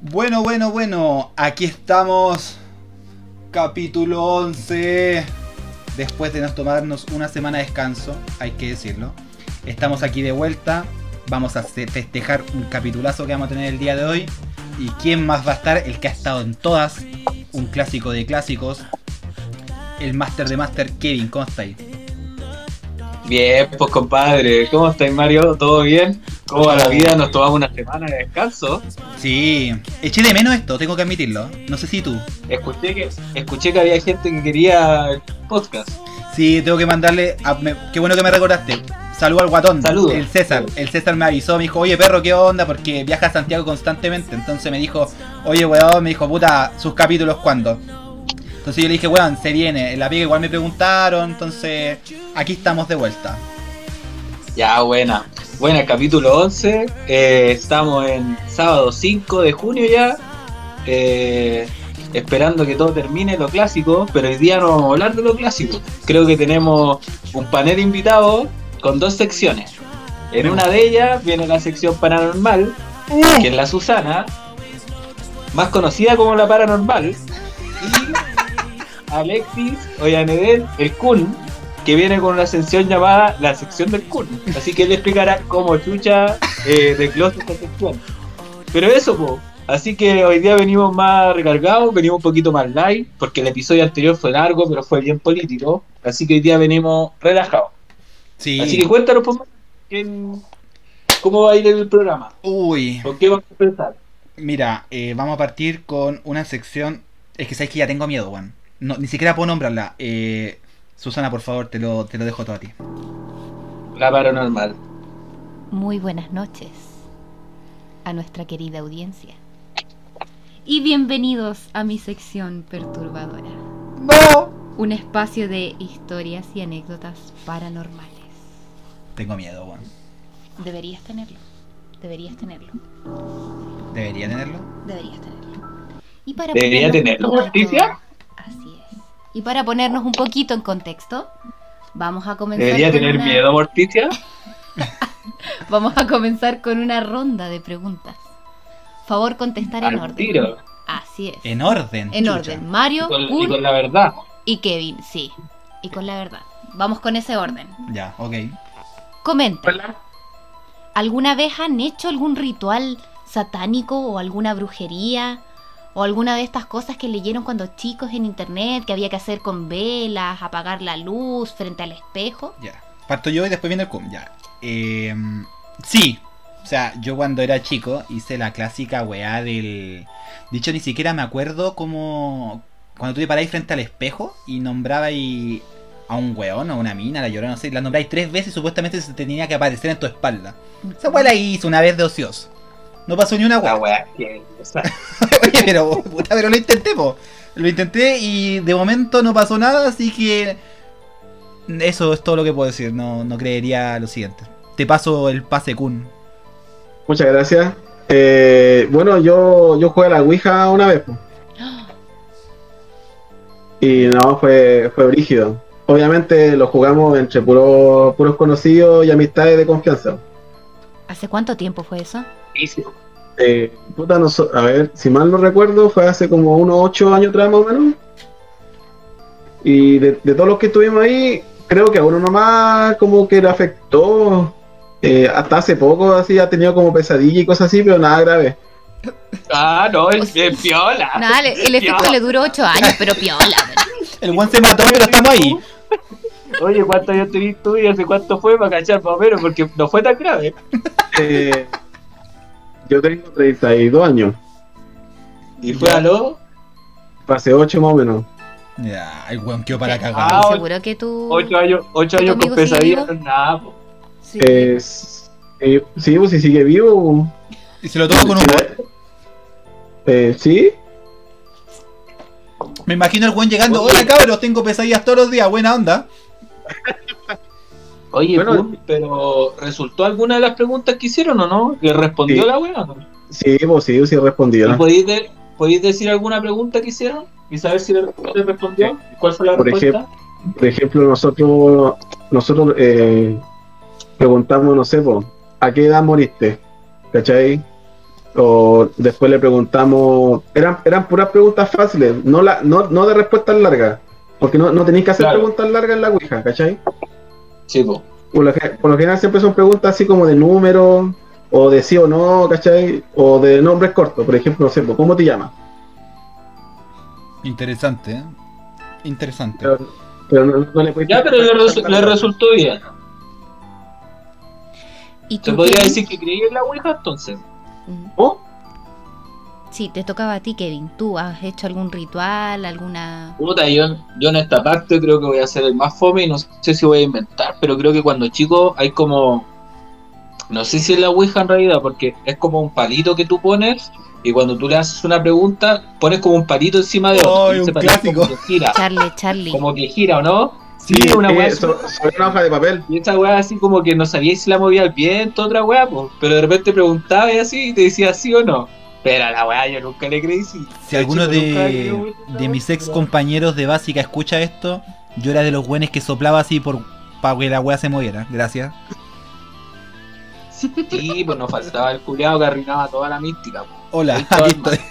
Bueno, bueno, bueno, aquí estamos. Capítulo 11. Después de nos tomarnos una semana de descanso, hay que decirlo. Estamos aquí de vuelta. Vamos a fe- festejar un capitulazo que vamos a tener el día de hoy. ¿Y quién más va a estar? El que ha estado en todas. Un clásico de clásicos. El Master de Master, Kevin, ¿cómo estáis? Bien, pues compadre, ¿cómo estáis Mario? ¿Todo bien? ¿Cómo la vida? Nos tomamos una semana de descanso. Sí, eché de menos esto, tengo que admitirlo. No sé si tú. Escuché que, escuché que había gente que quería el podcast. Sí, tengo que mandarle. a- me- qué bueno que me recordaste. Saludo al guatón. Saludos. El César. El César me avisó, me dijo, oye perro, ¿qué onda? Porque viaja a Santiago constantemente. Entonces me dijo, oye weón, me dijo, puta, sus capítulos cuándo. Entonces yo le dije, weón, se viene. En la piega igual me preguntaron. Entonces, aquí estamos de vuelta. Ya, buena. Buena, capítulo 11. Eh, estamos en sábado 5 de junio ya. Eh, esperando que todo termine lo clásico, pero hoy día no vamos a hablar de lo clásico. Creo que tenemos un panel invitado con dos secciones. En una de ellas viene la sección paranormal, que es la Susana, más conocida como la paranormal, y Alexis Ollanedel, el Kun, que viene con una sección llamada la sección del Kun. Así que él explicará cómo chucha eh, desglosa esta sección. Pero eso, po. Así que hoy día venimos más recargados, venimos un poquito más light, porque el episodio anterior fue largo, pero fue bien político. Así que hoy día venimos relajados. Sí. Así que cuéntanos, pues, ¿quién- ¿cómo va a ir el programa? Uy. ¿Con qué vamos a empezar? Mira, eh, vamos a partir con una sección. Es que sabes que ya tengo miedo, Juan. No, ni siquiera puedo nombrarla. Eh, Susana, por favor, te lo, te lo dejo todo a ti. La paranormal. Muy buenas noches a nuestra querida audiencia. Y bienvenidos a mi sección perturbadora. ¡No! Un espacio de historias y anécdotas paranormales. Tengo miedo, Juan. Deberías tenerlo. Deberías tenerlo. ¿Debería tenerlo? Deberías tenerlo. Y para ¿Debería tenerlo, es. Y para ponernos un poquito en contexto, vamos a comenzar ¿Debería con tener una- miedo, Morticia? Vamos a comenzar con una ronda de preguntas. Favor contestar en orden. tiro. Así es. En orden. En chucha. orden. Mario, Y con, y con la verdad. y Kevin, sí. Y con la verdad. Vamos con ese orden. Ya, ok. Comenta. ¿Alguna vez han hecho algún ritual satánico o alguna brujería? ¿O alguna de estas cosas que leyeron cuando chicos en internet que había que hacer con velas, apagar la luz frente al espejo? Ya. Parto yo y después viene el cum. Ya. Eh, sí. O sea, yo cuando era chico hice la clásica weá del. Dicho, ni siquiera me acuerdo cómo. Cuando tú te paráis frente al espejo y nombrabais a un weón o a una mina, la llorona, no sé, la nombráis tres veces y supuestamente se tenía que aparecer en tu espalda. Esa weá la hice una vez de ocioso. No pasó ni una La weá. wea que. o sea, Oye, pero, puta, pero lo intenté, po. Lo intenté y de momento no pasó nada, así que. Eso es todo lo que puedo decir. No, no creería lo siguiente. Te paso el pase Kun. Muchas gracias. Eh, bueno, yo, yo jugué a la Ouija una vez. po. Y no, fue, fue brígido. Obviamente lo jugamos entre puros puros conocidos y amistades de confianza. ¿Hace cuánto tiempo fue eso? Eh, puta, no so- a ver, si mal no recuerdo, fue hace como unos 8 años atrás más o menos. Y de, de todos los que estuvimos ahí, creo que a uno nomás como que le afectó. Eh, hasta hace poco así ha tenido como pesadilla y cosas así, pero nada grave. Ah, no, es O sea, es piola. Nada, el efecto le duró ocho años, pero piola. El Juan se mató, pero estamos ahí. Oye, ¿cuántos años tenés tú y hace cuánto fue para cachar más o menos? Porque no fue tan grave. Eh, yo tengo 32 años, Y fue a lo hace 8 más o menos. Ya, el weón quedó para Ah, cagar. ocho- Seguro que tú... 8 años, ocho ¿Tu años con amigo sigue pesadilla, vivo? no es nada. po. Sí. Eh, eh, sí, pues si sigue vivo. Y se lo tomo con un weón. Eh, sí, Me imagino el weón llegando. Hola cabros, tengo pesadillas todos los días. Buena onda. Oye, Bueno, pero ¿resultó alguna de las preguntas que hicieron o no? ¿Le respondió Sí. la wea? sí, pues sí, sí respondió. ¿Y podéis, de- podéis decir alguna pregunta que hicieron? ¿Y saber si le, le respondió? ¿Cuál fue la Por respuesta? Por ejemplo, nosotros nosotros eh, preguntamos, no sé, po, ¿a qué edad moriste? ¿Cachai? O después le preguntamos, eran, eran puras preguntas fáciles, no, la, no, no de respuestas largas, porque no, no tenéis que hacer Claro. preguntas largas en la Ouija, ¿cachai? Sí, po. Por lo, por lo general siempre son preguntas así como de número, o de sí o no, ¿cachai? O de nombres cortos, por ejemplo, no sé, ¿cómo te llamas? Interesante, ¿eh? Interesante. Pero, pero no, no le puedes Ya, pero le, resu- le resultó bien. ¿Y ¿Se tú, podría decir que creí en la Ouija entonces? ¿Oh? Sí, te tocaba a ti, Kevin. ¿Tú has hecho algún ritual, alguna...? Puta, yo, yo en esta parte creo que voy a ser el más fome y no sé si voy a inventar, pero creo que cuando chico hay como. No sé si es la Ouija en realidad, porque es como un palito que tú pones y cuando tú le haces una pregunta, pones como un palito encima de otro. Y ese un clásico. Como que gira, Charlie, Charlie. como que gira, ¿o no? Sí, una sí, so- sobre una hoja de papel. Y esa weá así como que no sabíais si la movía el viento, otra weá, pues. Pero de repente preguntaba y así y te decía sí o no. Pero a la weá yo nunca le creí sí. Si alguno de, creí, de mis ex compañeros de básica escucha esto, yo era de los buenos que soplaba así por para que la wea se moviera. Gracias. Sí, pues nos faltaba el culiado que arruinaba toda la mística. po. Hola, aquí está. estoy.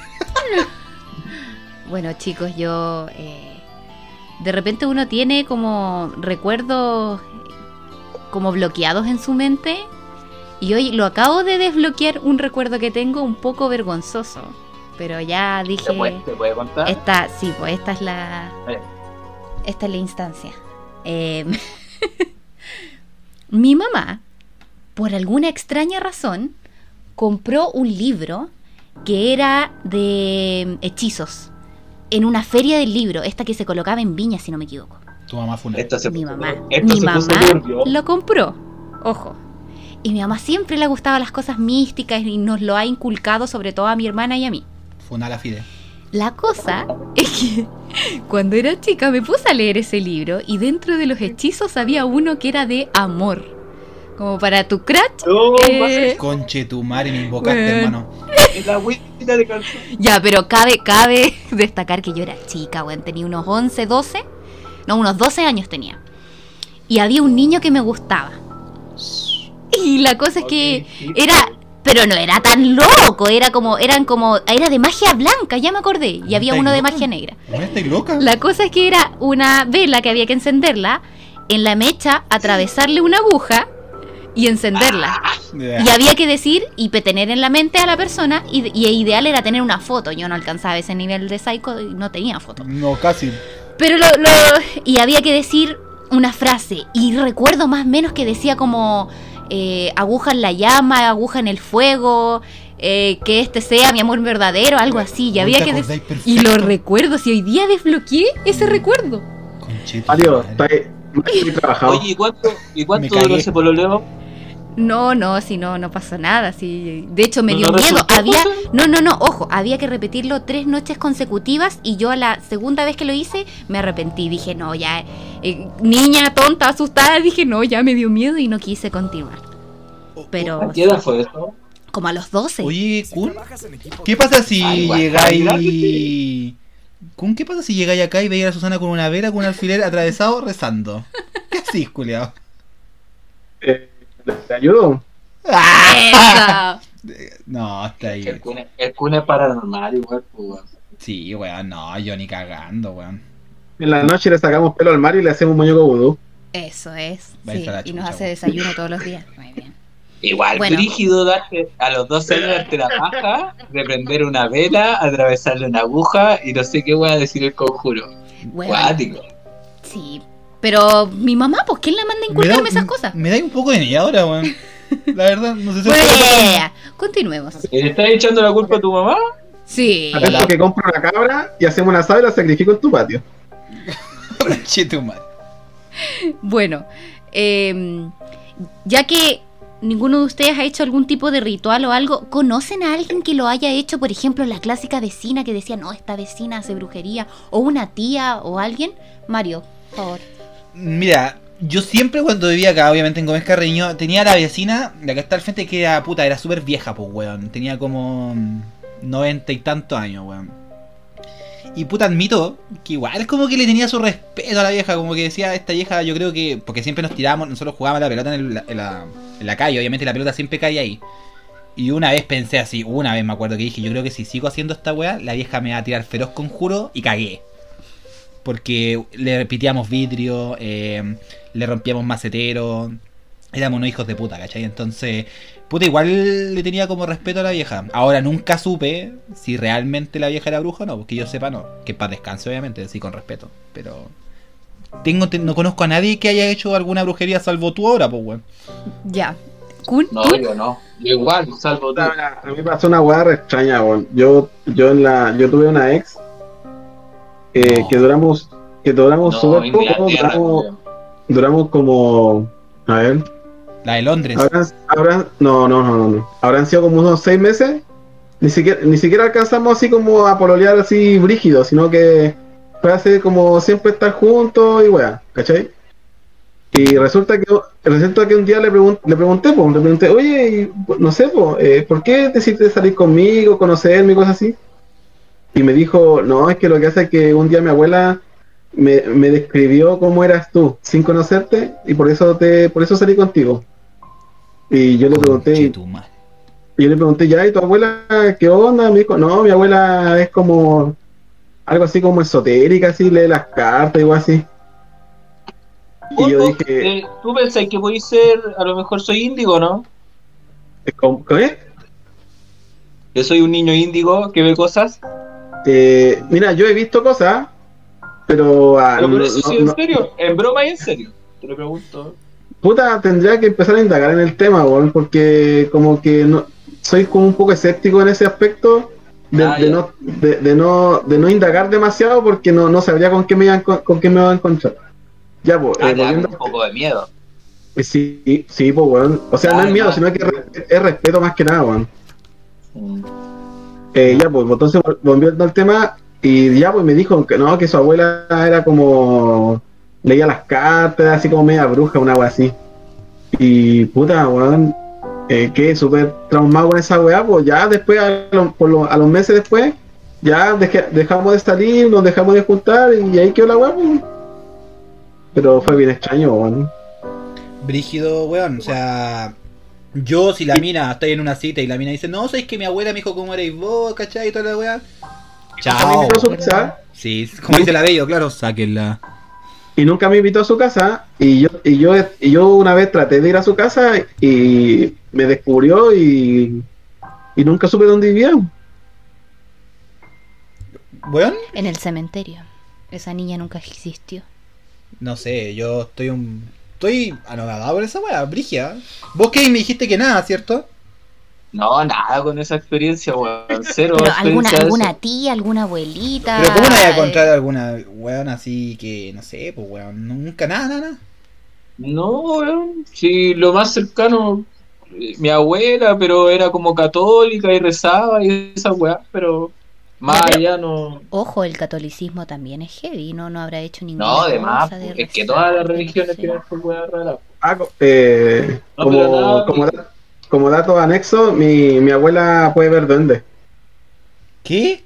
Bueno, chicos, yo... eh, de repente uno tiene como recuerdos como bloqueados en su mente y hoy lo acabo de desbloquear un recuerdo que tengo un poco vergonzoso. Pero ya dije... ¿Se puede, se puede contar? Esta, sí, pues esta es la. Eh. Esta es la instancia. Eh, mi mamá, por alguna extraña razón, compró un libro que era de hechizos. En una feria del libro, esta que se colocaba en Viña, si no me equivoco. Tu mamá fue una. Esto se Mi mamá. Esto Mi se mamá lo compró. Ojo. Y mi mamá siempre le gustaban las cosas místicas y nos lo ha inculcado sobre todo a mi hermana y a mí. Fue una la fide. La cosa es que cuando era chica me puse a leer ese libro y dentro de los hechizos había uno que era de amor. Como para tu crush. No, eh, Conche tu madre, me invocaste, Weón. hermano. la de ya, pero cabe, cabe destacar que yo era chica, weón. Tenía unos 11, 12. No, unos 12 años tenía. Y había un niño que me gustaba. Y la cosa es que era... Pero no era tan loco, era como, eran como, era de magia blanca, ya me acordé, y había ¿Estáis uno de loca? magia negra. ¿No estáis loca? La cosa es que era una vela que había que encenderla, en la mecha atravesarle una aguja y encenderla. Y había que decir y tener en la mente a la persona y, y ideal era tener una foto. Yo no alcanzaba ese nivel de psycho y no tenía foto. No, casi. Pero lo, lo- y había que decir una frase y recuerdo más o menos que decía como eh, aguja en la llama, aguja en el fuego, eh, que este sea mi amor verdadero, algo así. Y había que y lo recuerdo. Si hoy día desbloqueé ese recuerdo. Madre. está ahí. Oye, ¿y cuánto, y cuánto duró ese pololeo? No, no, si no, no pasó nada. Si, de hecho, me ¿No dio miedo. Había, no, no, no, ojo, había que repetirlo tres noches consecutivas y yo a la segunda vez que lo hice me arrepentí. Dije, no, ya, eh, niña tonta, asustada, dije, no, ya me dio miedo y no quise continuar. Pero ¿A qué edad fue eso? como a los 12. Oye, Kun, ¿qué pasa si Ay, llegáis. Kun, ¿qué pasa si llegáis acá y veis a Susana con una vela, con un alfiler atravesado, rezando? ¿Qué así, culiao? Eh, ¿Te ayudo? Esa. No, está ahí. El cune, el cune es paranormal igual, pues. weón. Sí, weón, no, yo ni cagando, weón. En la noche le sacamos pelo al Mario y le hacemos un muñeco vudú. Eso es. Sí, y nos hace desayuno todos los días. Muy bien. Igual, Bueno. brígido darte a los 12 años darte la paja, de prender una vela, atravesarle una aguja y no sé qué voy a decir el conjuro. Bueno, Cuático. sí. Pero mi mamá, pues, ¿quién la manda a inculcarme esas cosas? Me da un poco de miedo ahora, weón. La verdad, no sé si. Bueno, ya, ya, ya. continuemos. ¿Y ¿Le estás echando la culpa a tu mamá? Sí. Atento que compro una cabra y hacemos una asado y la sacrifico en tu patio. Bueno, eh, ya que ninguno de ustedes ha hecho algún tipo de ritual o algo, ¿conocen a alguien que lo haya hecho? Por ejemplo, la clásica vecina que decía, no, esta vecina hace brujería, o una tía o alguien. Mario, por favor. Mira, yo siempre cuando vivía acá, obviamente en Gómez Carreño, tenía la vecina, la que está al frente, que era puta, era súper vieja, pues, weón. Tenía como noventa y tantos años, weón. Y puta, admito que igual como que le tenía su respeto a la vieja, como que decía, esta vieja, yo creo que, porque siempre nos tirábamos, nosotros jugábamos la pelota en la calle, obviamente la pelota siempre cae ahí. Y una vez pensé así, una vez me acuerdo que dije, yo creo que si sigo haciendo esta weá, la vieja me va a tirar feroz conjuro y cagué. Porque le repitíamos vidrio, eh, le rompíamos maceteros, éramos unos hijos de puta, ¿cachai? Entonces, puta, igual le tenía como respeto a la vieja. Ahora nunca supe si realmente la vieja era bruja o no, porque yo sepa no. Que para descanso, obviamente, sí, con respeto. Pero tengo, te- no conozco a nadie que haya hecho alguna brujería salvo tú ahora, pues, weón. Ya. Kun, No, yo no. Yo igual, salvo tú. A mí me pasó una weá extraña, weón. Yo, yo en la, yo tuve una ex eh, No. que duramos, que duramos No, poco, duramos, duramos como, a ver, La de Londres. habrán, habrán- no, no, no, no, no, habrán sido como unos seis meses. Ni siquiera, ni siquiera alcanzamos así como a pololear así brígido, sino que fue así como siempre estar juntos y weá, ¿cachai? Y resulta que resulta que un día le, pregun- le pregunté, le pregunté, oye, no sé, pues, eh, ¿por qué decidiste salir conmigo, conocerme y cosas así? Y me dijo, no, es que lo que hace es que un día mi abuela me, me describió cómo eras tú, sin conocerte, y por eso te, por eso salí contigo. Y yo le pregunté, y yo le pregunté, ya, ¿y tu abuela qué onda? Me dijo, no, mi abuela es como algo así como esotérica, así, lee las cartas, igual así. Y yo dije, eh, ¿Tú pensás que podéis ser, a lo mejor soy índigo, no? ¿cómo- ¿qué? Que soy un niño índigo que ve cosas. Eh, mira, yo he visto cosas, pero... ah, Pero no- eso no- sí, en no- serio, en broma y en serio. Te lo pregunto. puta, tendría que empezar a indagar en el tema, weón, porque como que no, soy como un poco escéptico en ese aspecto de, Ah, de no, de, de no, de no indagar demasiado porque no, no sabría con qué me iba a, encon- con qué me va a encontrar. Ya, pues, Ah, eh, un poco de miedo. eh, sí, sí, pues, weón. O sea, no Ah, es miedo, sino que es, es respeto más que nada, weón. Mm. Eh, ya, pues, entonces vol- volviendo al tema, y ya, pues me dijo que no, que su abuela era como. leía las cartas, así como media bruja, una wea así. Y puta, weón, eh, quedé súper traumado con esa weá, pues ya después, a, lo- a los meses después, ya dejamos de salir, nos dejamos de juntar, y ahí quedó la weá, pues. Pero fue bien extraño, weón. Brígido, weón. O sea, yo si la mina estoy en una cita y la mina dice, no, sabes que mi abuela me dijo cómo erais vos, ¿cachai? Y toda la weá. Chao. me invitó a su casa, Sí, como dice la bello, claro, sáquenla. y nunca me invitó a su casa y yo y yo y yo una vez traté de ir a su casa y me descubrió y, y nunca supe dónde vivía Weón, En el cementerio. Esa niña nunca existió. no sé, yo estoy un. Estoy anonadado por esa weá, Brigia. Vos que me dijiste que nada, ¿cierto? No, nada con esa experiencia, weón. Cero Pero alguna, tía, alguna abuelita. Pero ¿cómo no voy a eh, encontrar alguna weón así que, no sé, pues weón, nunca nada, nada, nada? No, weón. Sí, lo más cercano, eh, mi abuela, pero era como católica y rezaba y esa weá, pero Ojo, el catolicismo también es heavy, no, no habrá hecho ninguna No, además, cosa de es que todas las religiones tienen su rara. Ah, eh, No, como, nada, como, mi- da- como dato anexo mi, mi abuela puede ver duendes ¿Qué?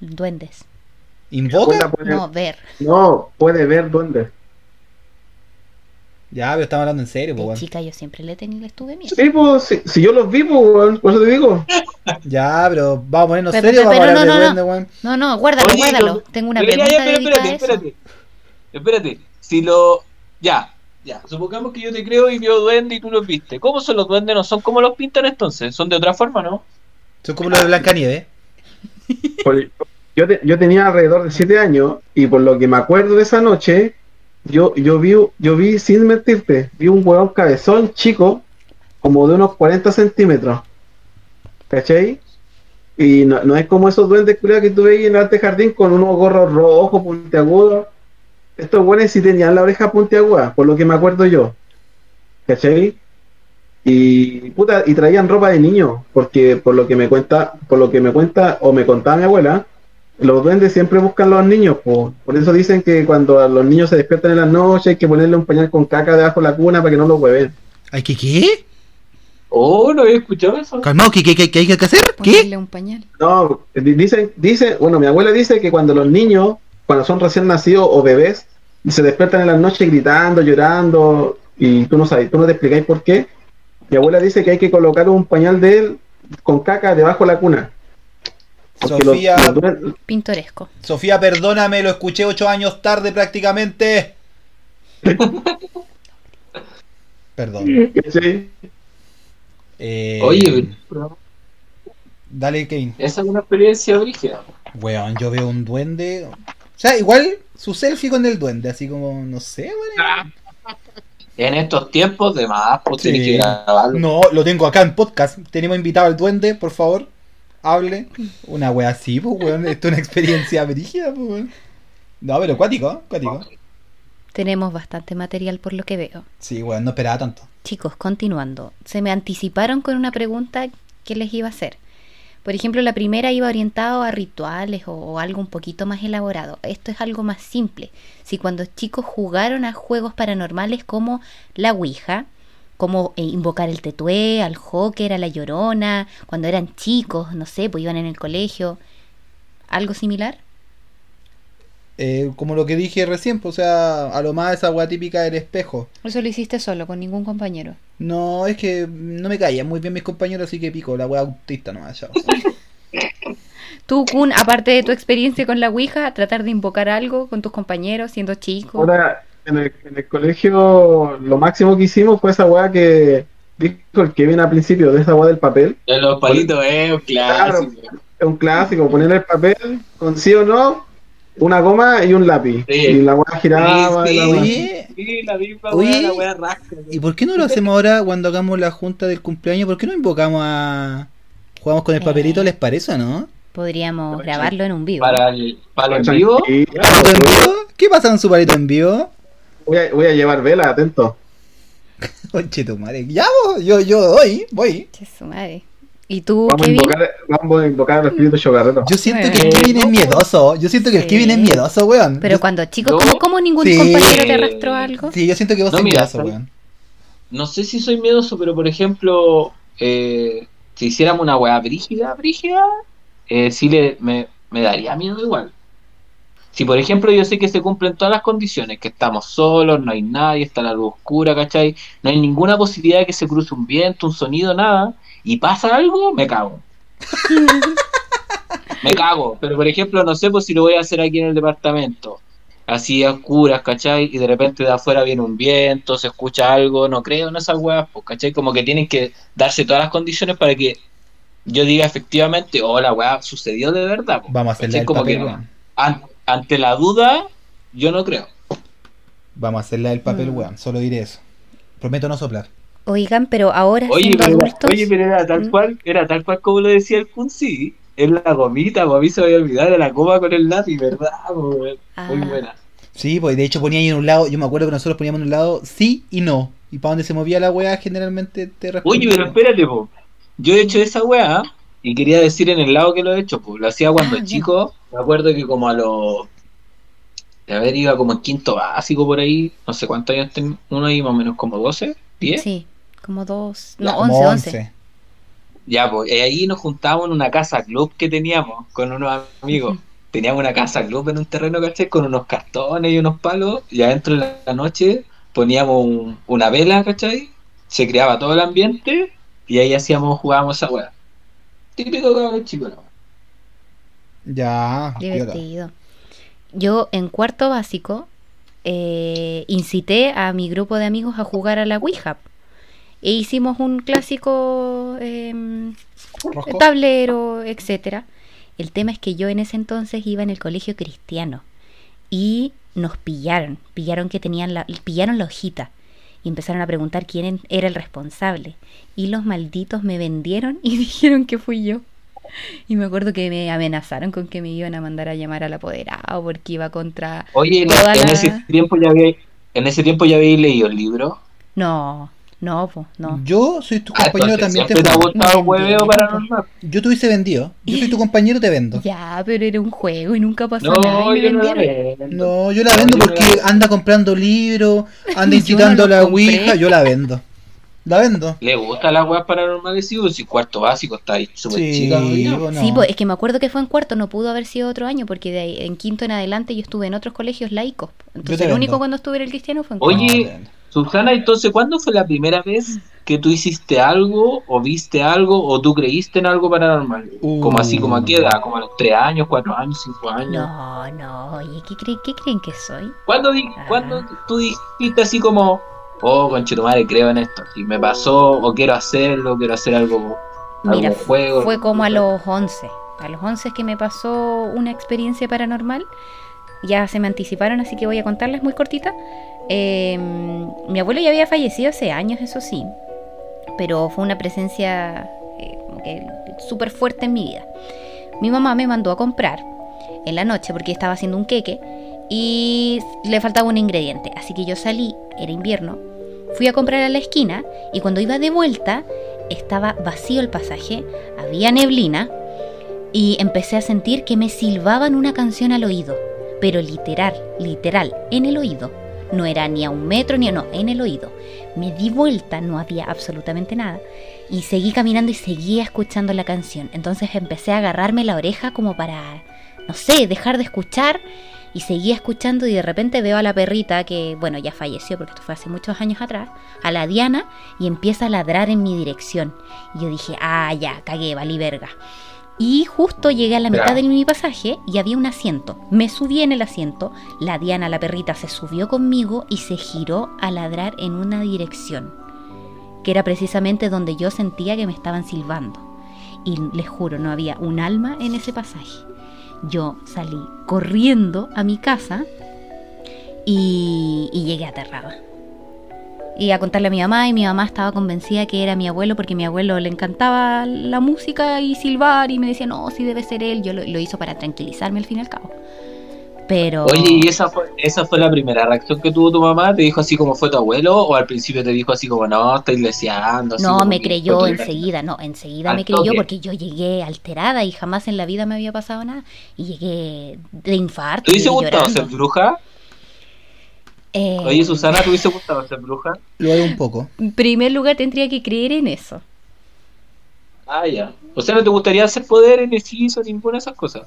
Duendes. ¿Invoca? abuela puede- No, ver. no puede ver duendes Ya, pero estamos hablando en serio, pues weón. chica yo siempre le, tenía, le estuve miedo. sí pues si, si yo los vi pues weón, por eso te digo Ya, pero vamos a ponernos Pero- serios, pero vamos a no, hablar no, de duende, weón. No, no, guárdalo, Oye, guárdalo. lo- Tengo una Ya, pregunta ya, pero dedicada a espérate, eso. espérate. Espérate. Si lo. Ya, ya. Supongamos que yo te creo y veo duende y tú los viste. ¿Cómo son los duendes? ¿No son como los pintan entonces? ¿Son de otra forma, no? Son como los de Blancanieves. Yo, te- yo tenía alrededor de 7 años y por lo que me acuerdo de esa noche, yo, yo, vi, yo vi, sin mentirte, vi un huevón cabezón chico, como de unos 40 centímetros. ¿Cachai? Y no, es como esos duendes que tú veis en el arte jardín con unos gorros rojos, puntiagudos. Estos buenos sí tenían la oreja puntiaguda, por lo que me acuerdo yo. ¿Cachai? Y puta, y traían ropa de niño, porque por lo que me cuenta, por lo que me cuenta o me contaba mi abuela, los duendes siempre buscan a los niños, po. por eso dicen que cuando los niños se despiertan en la noche hay que ponerle un pañal con caca debajo de la cuna para que no los hueven. ¿Ay, qué, qué? Oh, no había escuchado eso. Calmado, ¿qué, qué, qué, qué hay que hacer? ¿Qué? Ponerle un pañal. No, di- dicen, dice, bueno, mi abuela dice que cuando los niños, cuando son recién nacidos o bebés, se despiertan en la noche gritando, llorando, y tú no sabes, tú no te explicáis por qué. Mi abuela dice que hay que colocar un pañal de él con caca debajo de la cuna. Sofía, Pintoresco. Sofía, perdóname, lo escuché ocho años tarde prácticamente. Perdón. ¿cachai? Eh, Oye, pero Dale, Kevin. esa es una experiencia brígida. Weón, yo veo un duende. O sea, igual su selfie con el duende, así como, no sé, weón. En estos tiempos de más, pues Sí. que grabarlo. No, lo tengo acá en podcast. Tenemos invitado al duende, por favor. Hable. Una wea así, pues, weón. Esto es una experiencia brígida, pues, weón. No, pero cuático, cuático. Tenemos bastante material por lo que veo. Sí, weón, no esperaba tanto. Chicos, continuando. Se me anticiparon con una pregunta que les iba a hacer. Por ejemplo, la primera iba orientado a rituales o, o algo un poquito más elaborado. Esto es algo más simple. Si cuando chicos jugaron a juegos paranormales como la Ouija, como eh, invocar el tetué, al Joker, a la Llorona, cuando eran chicos, no sé, pues iban en el colegio, algo similar. Eh, como lo que dije recién, pues, o sea, a lo más esa wea típica del espejo. Eso lo hiciste solo, con ningún compañero. No, es que no me caían muy bien mis compañeros, así que pico, la wea autista nomás, chao. Tú, Kun, aparte de tu experiencia con la Ouija, tratar de invocar algo con tus compañeros siendo chico. Ahora, en el, en el colegio, lo máximo que hicimos fue esa weá que dijo el Kevin al principio, de esa weá del papel. En los palitos es un clásico. Es un clásico, poner el papel con sí o no, una goma y un lápiz. Sí. Y la weá giraba. Sí, y la Oye, Sí, la misma Oye. weá, la weá rasca. ¿y por qué no lo hacemos ahora cuando hagamos la junta del cumpleaños? ¿Por qué no invocamos a... Jugamos con el Eh. papelito, ¿les parece o no? Podríamos grabarlo en un vivo. Para el, para el en vivo, Tranquilo, ¿Palito en vivo? ¿Qué pasa con su palito en vivo? Voy a, voy a llevar vela, atento. Oye, tu madre. Ya, vos, yo, yo voy, voy. Che, su madre. ¿Y tú, Vamos a, invocar, vamos a invocar al espíritu chocarrero. Yo siento que el Kevin es no, miedoso. Yo siento que el Sí. Kevin es miedoso, weón. Pero Yo- cuando chicos, Yo- ¿cómo, cómo ningún Sí. compañero te arrastró algo? Sí, yo siento que vos No, sos mira, miedoso, ¿sabes? weón. no sé si soy miedoso, pero por ejemplo, eh, si hiciéramos una weá brígida, brígida, eh, sí le, me, me daría miedo igual. Si por ejemplo yo sé que se cumplen todas las condiciones, que estamos solos, no hay nadie, está la luz oscura, ¿cachai? No hay ninguna posibilidad de que se cruce un viento, un sonido, nada, y pasa algo, me cago. me cago, pero por ejemplo, no sé pues si lo voy a hacer aquí en el departamento, así a oscuras, ¿cachai? Y de repente de afuera viene un viento, se escucha algo, no creo en esas weas, pues, ¿cachai? Como que tienen que darse todas las condiciones para que yo diga efectivamente, oh, la wea sucedió de verdad. pues, Vamos a el Como papel, que. An- ante la duda, yo no creo. Vamos a hacerle el papel, Mm. weón. Solo diré eso. Prometo no soplar. Oigan, pero ahora Oye, siendo pero, era- adultos... oye, pero era tal ¿Mm? cual, era tal cual como lo decía el Kunzi, es la gomita, pues a mí se me había olvidado de la goma con el lápiz, ¿verdad? weón? Muy Ah. buena. Sí, pues de hecho ponía ahí en un lado. Yo me acuerdo que nosotros poníamos en un lado sí y no. Y para donde se movía la weá, generalmente te Oye, respondía. pero espérate, po. Yo he hecho esa weá y quería decir en el lado que lo he hecho, pues lo hacía cuando Ah, chico. Me acuerdo que como a los. A ver, iba como en quinto básico por ahí. No sé cuántos años tenía. Uno ahí más o menos como 12, 10. Sí, como dos... No, como 11, 11. Ya, pues eh, ahí nos juntábamos en una casa club que teníamos con unos amigos. Teníamos una casa club en un terreno, ¿cachai? Con unos cartones y unos palos. Y adentro de la noche poníamos un- una vela, ¿cachai? Se creaba todo el ambiente y ahí hacíamos, jugábamos esa weá. Típico cabrón chico, ¿no? Ya, piola. Divertido. Yo en cuarto básico eh, incité a mi grupo de amigos a jugar a la Ouija. E hicimos un clásico em, tablero, etcétera. El tema es que yo en ese entonces iba en el colegio cristiano y nos pillaron, pillaron que tenían la, pillaron la hojita y empezaron a preguntar quién era el responsable y los malditos me vendieron y dijeron que fui yo. Y me acuerdo que me amenazaron con que me iban a mandar a llamar al apoderado porque iba contra Oye, en, ese tiempo ya había, en ese tiempo ya habéis leído el libro. No, no, po, no. Yo soy tu Ah, compañero, entonces también te te paranormal. Yo te hubiese vendido. Yo soy tu compañero, te vendo. Ya, pero era un juego y nunca pasó No, nada. y me yo no la vendieron. vendo. No, yo la vendo no porque la- anda comprando libros, anda incitando a la. Ouija, yo la vendo. La vendo. ¿Le gusta las weas paranormales? Sí, pues, si cuarto básico está ahí súper Sí, chica. todavía. o no. Sí, pues es que me acuerdo que fue en cuarto, no pudo haber sido otro año, porque de ahí, en quinto en adelante yo estuve en otros colegios laicos. Entonces el único cuando estuve en el cristiano fue en cuarto. Oye. Susana, entonces, ¿cuándo fue la primera vez que tú hiciste algo, o viste algo, o tú creíste en algo paranormal? Como así, como a qué edad, como a los 3 años, 4 años, 5 años. No, no, oye, ¿qué, creen, qué creen que soy? ¿Cuándo, di- Ah. cuándo tú dijiste así como, oh, conchetumare, creo en esto? Y me pasó, o quiero hacerlo, quiero hacer algo, Mira, algún juego. fue como a los 11. A los 11 es que me pasó una experiencia paranormal. Ya se me anticiparon, así que voy a contarles muy cortita. Eh, mi abuelo ya había fallecido hace años, eso sí. Pero fue una presencia eh, súper fuerte en mi vida. Mi mamá me mandó a comprar en la noche porque estaba haciendo un queque y le faltaba un ingrediente. Así que yo salí, era invierno, fui a comprar a la esquina y cuando iba de vuelta estaba vacío el pasaje, había neblina y empecé a sentir que me silbaban una canción al oído, pero literal, literal, en el oído. No era ni a un metro ni a no, en el oído. Me di vuelta, no había absolutamente nada. Y seguí caminando y seguía escuchando la canción. Entonces empecé a agarrarme la oreja como para, no sé, dejar de escuchar. Y seguía escuchando y de repente veo a la perrita que, bueno, ya falleció porque esto fue hace muchos años atrás, a la Diana, y empieza a ladrar en mi dirección. Y yo dije, ah, ya, cagué, valí verga. Y justo llegué a la mitad Ya. de mi pasaje y había un asiento. Me subí en el asiento, la Diana, la perrita, se subió conmigo y se giró a ladrar en una dirección, que era precisamente donde yo sentía que me estaban silbando. Y les juro, no había un alma en ese pasaje. Yo salí corriendo a mi casa y, y llegué aterrada. Y a contarle a mi mamá y mi mamá estaba convencida que era mi abuelo porque a mi abuelo le encantaba la música y silbar y me decía, no, sí debe ser él. Yo lo, lo hizo para tranquilizarme al fin y al cabo. Pero... Oye, ¿y esa fue, esa fue la primera reacción que tuvo tu mamá? ¿Te dijo así como fue tu abuelo? ¿O al principio te dijo así como, no, estoy leseando? No, me creyó enseguida, no, enseguida me creyó toque. porque yo llegué alterada y jamás en la vida me había pasado nada. Y llegué de infarto. ¿Te hubiese gustado ser bruja? Eh, Oye, Susana, ¿te hubiese gustado ser bruja? Lo hago un poco. En primer lugar tendría que creer en eso. Ah, ya. O sea, ¿no te gustaría hacer poderes, ni hechizo, ninguna de esas cosas?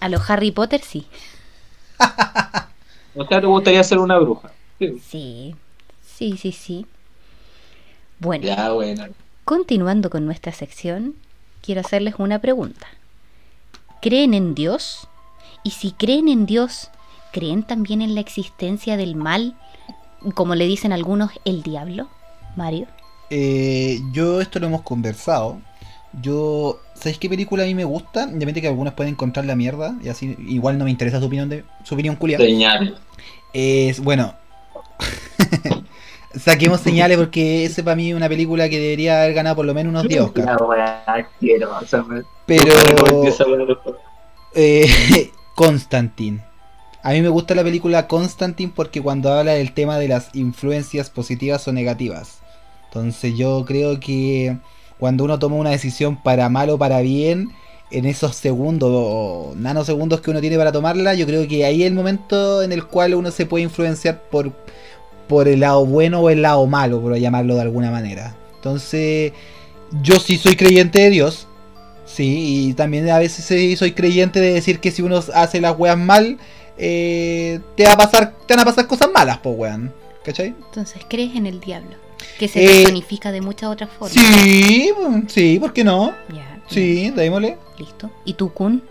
A los Harry Potter sí. O sea, ¿te gustaría ser una bruja? Sí. Sí, sí, sí, sí. Bueno, Ya, bueno. continuando con nuestra sección, quiero hacerles una pregunta. ¿Creen en Dios? Y si creen en Dios, ¿creen también en la existencia del mal? Como le dicen algunos, el diablo. Mario. Eh, yo esto lo hemos conversado. Yo, ¿sabéis qué película a mí me gusta? Independientemente que algunos pueden encontrar la mierda y así igual no me interesa su opinión de su opinión culia. Señales. Es bueno. Saquemos señales porque ese para mí es una película que debería haber ganado por lo menos unos 10 Oscar. Pero eh, Constantine. A mí me gusta la película Constantine porque cuando habla del tema de las influencias positivas o negativas. Entonces yo creo que cuando uno toma una decisión para mal o para bien, en esos segundos o nanosegundos que uno tiene para tomarla, yo creo que ahí es el momento en el cual uno se puede influenciar por, por el lado bueno o el lado malo, por llamarlo de alguna manera. Entonces, yo sí soy creyente de Dios. Sí, y también a veces sí soy creyente de decir que si uno hace las weas mal, eh, te va a pasar, te van a pasar cosas malas, pues weón. ¿Cachai? Entonces, ¿crees en el diablo? Que se Eh, personifica de muchas otras formas. Sí, mm, sí, ¿por qué no? Ya, Sí, démosle. Listo. ¿Y tú, Kun?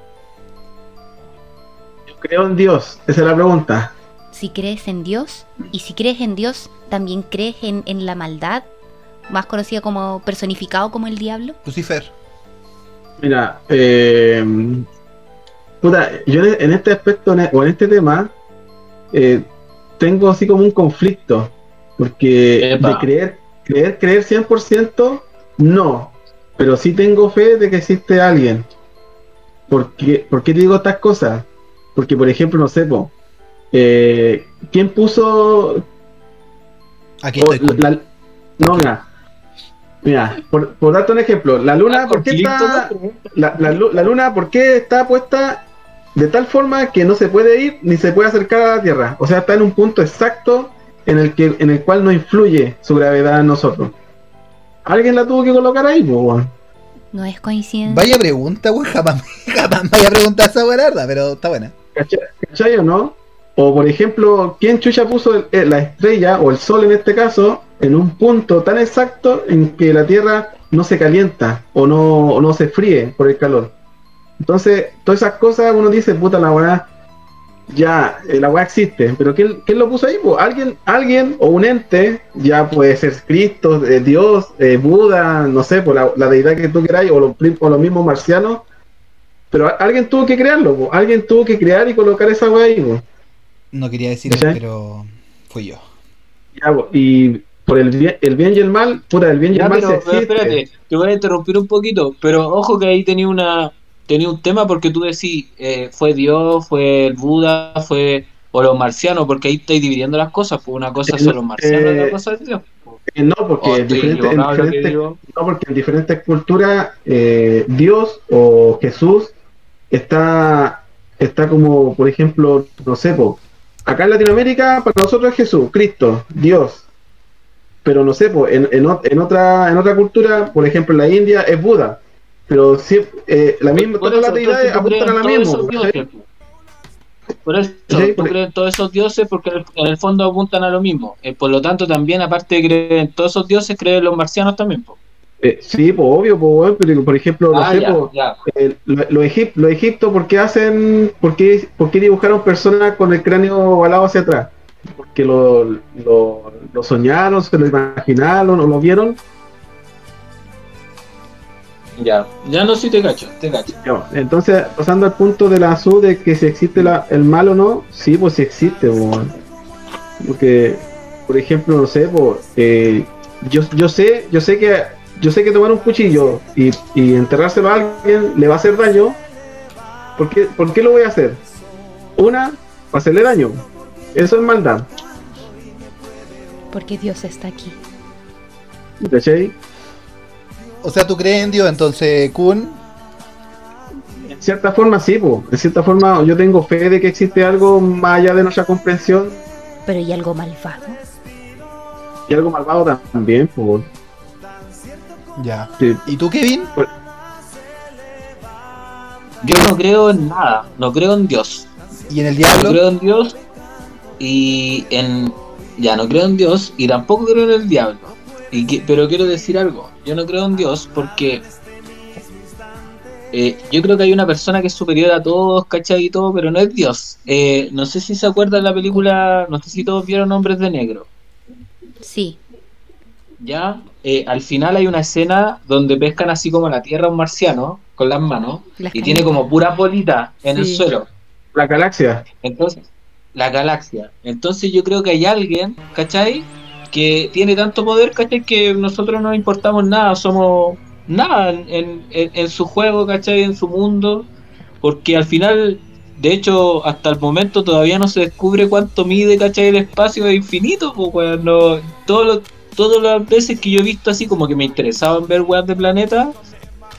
Yo creo en Dios, esa es la pregunta. Si crees en Dios, y si crees en Dios, ¿también crees en, en la maldad? Más conocida como personificado como el diablo. Lucifer. Mira, eh, puta, yo en este aspecto o en este tema eh, tengo así como un conflicto, porque Epa. de creer, creer, creer 100%, no, pero sí tengo fe de que existe alguien. ¿Por qué, por qué te digo estas cosas? Porque, por ejemplo, no sé, po, eh, ¿quién puso Aquí estoy. la- no, mira, mira, por, por darte un ejemplo, la luna, ¿por qué está, la, la luna, ¿por qué está puesta de tal forma que no se puede ir ni se puede acercar a la Tierra? O sea, está en un punto exacto en el que en el cual no influye su gravedad en nosotros. Alguien la tuvo que colocar ahí, pues, weón. No es coincidencia. Vaya pregunta, weón. Jamás, jamás me vaya a preguntar esa verdad, pero está buena. ¿Cachai, ¿Cachai o no? O por ejemplo, ¿quién chucha puso la estrella o el sol en este caso en un punto tan exacto en que la Tierra no se calienta o no, no se fríe por el calor? Entonces, todas esas cosas uno dice, puta la weá, ya, eh, la weá existe, pero ¿quién, ¿quién, lo puso ahí? Pues alguien, alguien o un ente, ya puede ser Cristo, eh, Dios, eh, Buda, no sé, por la, deidad que tú queráis, o, lo, o los mismos marcianos, pero alguien tuvo que crearlo, alguien tuvo que crear y colocar esa weá ahí. No quería decirlo, pero fui yo. Ya, y por el bien, el bien y el mal, puta, el bien y el mal pero, espérate, te voy a interrumpir un poquito, pero ojo que ahí tenía una tenía un tema porque tú decís, eh, fue Dios, fue el Buda, fue o los marcianos, porque ahí estáis dividiendo las cosas, pues una cosa son los marcianos y otra eh, cosa es Dios. Eh, no, porque, en diferentes, no, porque en diferentes culturas Dios o Jesús está, está como, por ejemplo, no sé, acá en Latinoamérica para nosotros es Jesús, Cristo, Dios. Pero no sé, en, en, en, otra, en otra cultura, por ejemplo en la India, es Buda. Pero sí, eh, la misma, todas las deidades apuntan a la misma. Por eso, tú crees en todos esos dioses porque en el fondo apuntan a lo mismo. Eh, por lo tanto, también, aparte de creer en todos esos dioses, creen en los marcianos también. Eh, sí, pues obvio, pues, pero por ejemplo, ah, eh, los egipcios, ¿por qué hacen, por qué, por qué dibujaron personas con el cráneo alado hacia atrás? Porque lo, lo, lo soñaron, se lo imaginaron o lo vieron ya, ya no, sí te cacho, te cacho. entonces, pasando al punto de la azul de que si existe la, el mal o no, sí, pues sí existe, porque, por ejemplo, no sé, pues, eh, yo, yo sé, yo sé que yo sé que tomar un cuchillo y, y enterrárselo a alguien le va a hacer daño. ¿Por qué, ¿Por qué lo voy a hacer? Una, para hacerle daño. Eso es maldad. Porque Dios está aquí. ¿Cachai? O sea, ¿tú crees en Dios entonces, Kun? En cierta forma sí, pues. En cierta forma yo tengo fe de que existe algo más allá de nuestra comprensión. Pero ¿y algo malvado? Y algo malvado también, pues. Ya. ¿Y tú, Kevin? Pues, yo no creo en nada, no creo en Dios. ¿Y en el diablo? No creo en Dios y en... Ya, no creo en Dios y tampoco creo en el diablo pero quiero decir algo. Yo no creo en Dios porque eh, yo creo que hay una persona que es superior a todos, ¿cachai? Y todo, pero no es Dios. Eh, no sé si se acuerdan de la película, no sé si todos vieron Hombres de Negro. Sí. Ya, eh, al final hay una escena donde pescan así como la tierra un marciano con las manos y tiene como pura bolita en el suelo. La galaxia. Entonces, la galaxia. Entonces yo creo que hay alguien, ¿cachai? Que tiene tanto poder, ¿cachai? Que nosotros no importamos nada, somos nada en, en, su juego, ¿cachai? En su mundo, porque al final, de hecho, hasta el momento todavía no se descubre cuánto mide, ¿cachai? El espacio es infinito, pues, no, todo todas las veces que yo he visto así como que me interesaban ver weas de planeta,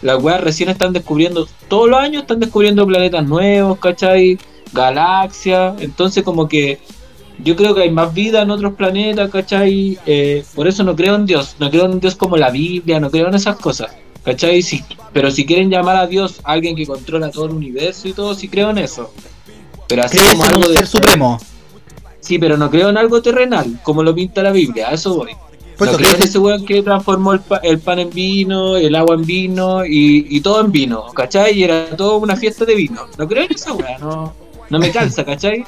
las weas recién están descubriendo, todos los años están descubriendo planetas nuevos, ¿cachai? Galaxias, entonces como que yo creo que hay más vida en otros planetas, ¿cachai? Eh, por eso no creo en Dios, no creo en Dios como la Biblia, no creo en esas cosas, ¿cachai? pero si quieren llamar a Dios alguien que controla todo el universo y todo, sí creo en eso. Pero así como algo de ser supremo. Sí, pero no creo en algo terrenal, como lo pinta la Biblia, a eso voy. Pues no creo en ese weón que transformó el, pan en vino, el agua en vino y, todo en vino, ¿cachai? Y era todo una fiesta de vino. No creo en esa weá, no, no me calza, ¿cachai?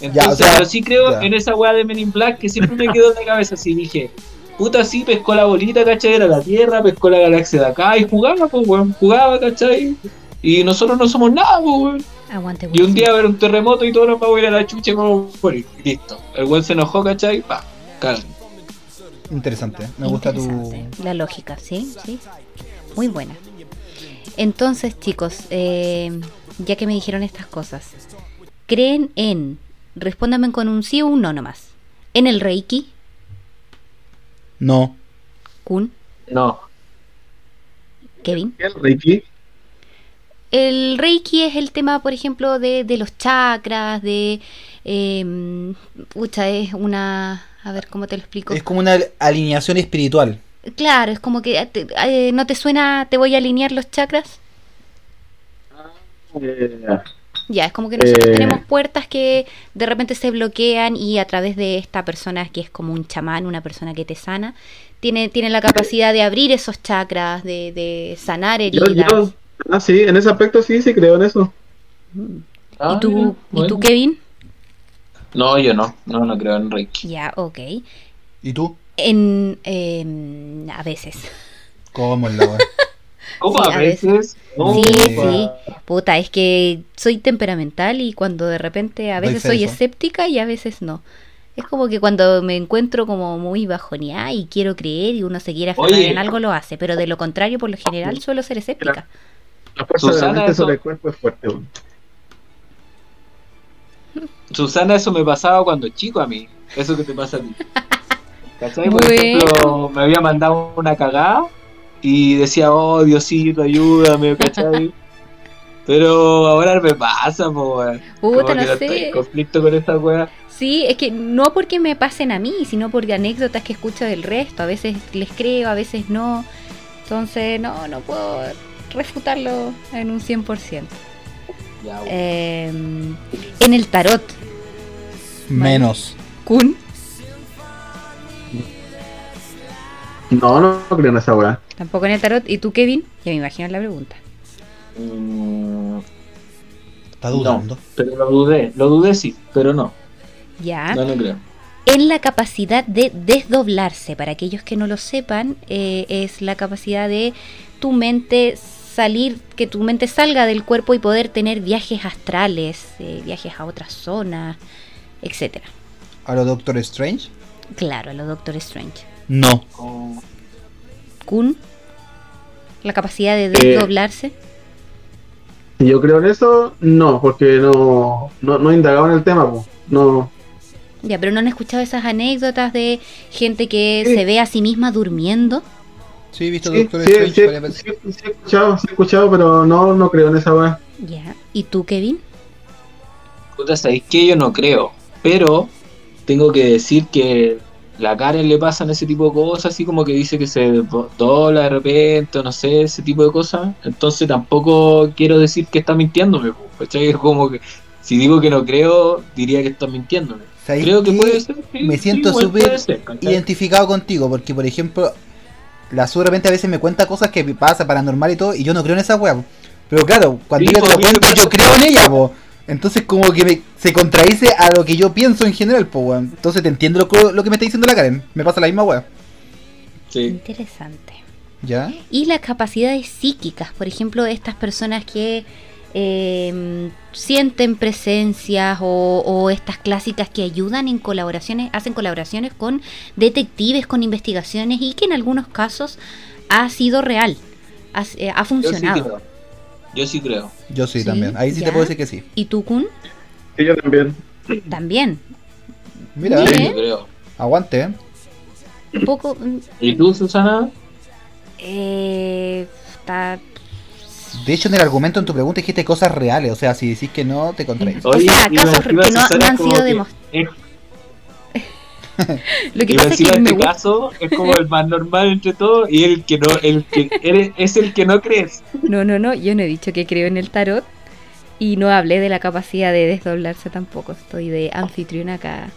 Entonces, pero sí creo en esa weá de Men in Black que siempre me quedó en la cabeza así. Dije, puta, sí, pescó la bolita, ¿cachai? Era la Tierra, pescó la galaxia de acá y jugaba, pues, weón. Jugaba, ¿cachai? Y nosotros no somos nada, pues, weón. y un día va a haber un terremoto y todos nos vamos a ir a la chucha como morir. Listo. El weón se enojó, ¿cachai? Pa, calma. Interesante, me gusta tu. La lógica, sí, sí. Muy buena. Entonces, chicos, eh, ya que me dijeron estas cosas, ¿creen en Respóndame con un sí o un no nomás. ¿En el Reiki? No. ¿Kun? No. ¿Kevin? ¿El Reiki? El Reiki es el tema, por ejemplo, de, los chakras, de... Eh, es una... A ver, ¿cómo te lo explico? Es como una alineación espiritual. Claro, es como que... Eh, ¿No te suena te voy a alinear los chakras? Eh, Ya, es como que nosotros Eh. tenemos puertas que de repente se bloquean y a través de esta persona que es como un chamán, una persona que te sana, tiene, tiene la capacidad de abrir esos chakras, de, de sanar Yo, heridas. yo, ah, sí, en ese aspecto sí, sí creo en eso. Ah, ¿Y tú, ¿Y tú, Kevin? No, yo no, no, no creo en Reiki. Ya, ok. ¿Y tú? En, em, a veces. ¿Cómo es la? ¿Cómo Sí, a veces? No, Sí, sí. Puta, es que soy temperamental y cuando de repente a veces soy de escéptica y a veces no. Es como que cuando me encuentro como muy bajoneada y quiero creer y uno se quiere aferrar Oye. en algo lo hace, pero de lo contrario por lo general suelo ser escéptica. La fuerza de la Susana, mente eso- sobre el cuerpo es fuerte. Susana, eso me pasaba cuando chico a mí. Eso que te pasa a ti. ¿Cachai? Por Bueno. ejemplo, me había mandado una cagada y decía, oh Diosito, ayúdame, ¿cachai? Pero ahora me pasa, po, weón. Puta, no sé. en conflicto con esta weá. Sí, es que no porque me pasen a mí, sino por anécdotas que escucho del resto. A veces les creo, a veces no. Entonces, no, no puedo refutarlo en un 100%. Ya. Eh, en el tarot, Menos. Kun, No, no, no creo en esa weá. Tampoco en el tarot. ¿Y tú, Kevin? Ya me imagino la pregunta. Mm, Está dudando. No, pero lo dudé, lo dudé sí, pero no, Ya. no, no creo. En la capacidad de desdoblarse, para aquellos que no lo sepan, eh, es la capacidad de tu mente salir, que tu mente salga del cuerpo y poder tener viajes astrales, eh, viajes a otras zonas, etcétera. ¿A lo Doctor Strange? Claro, a lo Doctor Strange. No. Oh, Kun, la capacidad de desdoblarse. Yo creo en eso, no, porque no, no, no he indagado en el tema, po. No, Ya, pero no han escuchado esas anécdotas de gente que Sí. se ve a sí misma durmiendo. Sí, he visto sí, Doctor sí, Strange sí, varias veces. sí, sí he escuchado, sí he escuchado, pero no, no creo en esa weá. Ya. ¿Y tú, Kevin? puta, ¿sabéis qué? Yo no creo, pero tengo que decir que la Karen le pasan ese tipo de cosas, así como que dice que se dobla de repente, no sé, ese tipo de cosas. Entonces tampoco quiero decir que está mintiéndome, ¿cachai? Es como que si digo que no creo, diría que está mintiéndome. ¿Sabéis Creo que puede ser. sí, Me sí, siento súper ¿cachai? identificado contigo, porque por ejemplo, la Su de repente a veces me cuenta cosas que me pasa paranormal y todo, y yo no creo en esa wea. Pero claro, cuando Sí, ella te lo cuenta, yo creo en ella, po. Entonces como que me- se contradice a lo que yo pienso en general, weón. Entonces te entiendo lo, que- lo que me está diciendo la Karen. Me pasa la misma wea. Sí. Interesante. ¿Ya? Y las capacidades psíquicas, por ejemplo, estas personas que eh, sienten presencias o, o estas clásicas que ayudan en colaboraciones, hacen colaboraciones con detectives, con investigaciones y que en algunos casos ha sido real, ha, eh, ha Yo sí funcionado. Yo sí creo. Yo sí, Sí, también. Ahí sí ya. te puedo decir que sí. ¿Y tú, Kun? Sí, yo también. También. Mira, Bien. Yo creo. aguante, ¿eh? Un poco... mm, ¿Y tú, Susana? eh, está- De hecho, en el argumento en tu pregunta dijiste cosas reales. O sea, si decís que no, te contradices. O sea, casos que no- no han sido que demostrados. Lo que y pasa es encima que me este caso es como el más normal entre todos y el que no, el que eres, es el que no crees. No, no, no, yo no he dicho que creo en el tarot y no hablé de la capacidad de desdoblarse tampoco, estoy de anfitriona acá.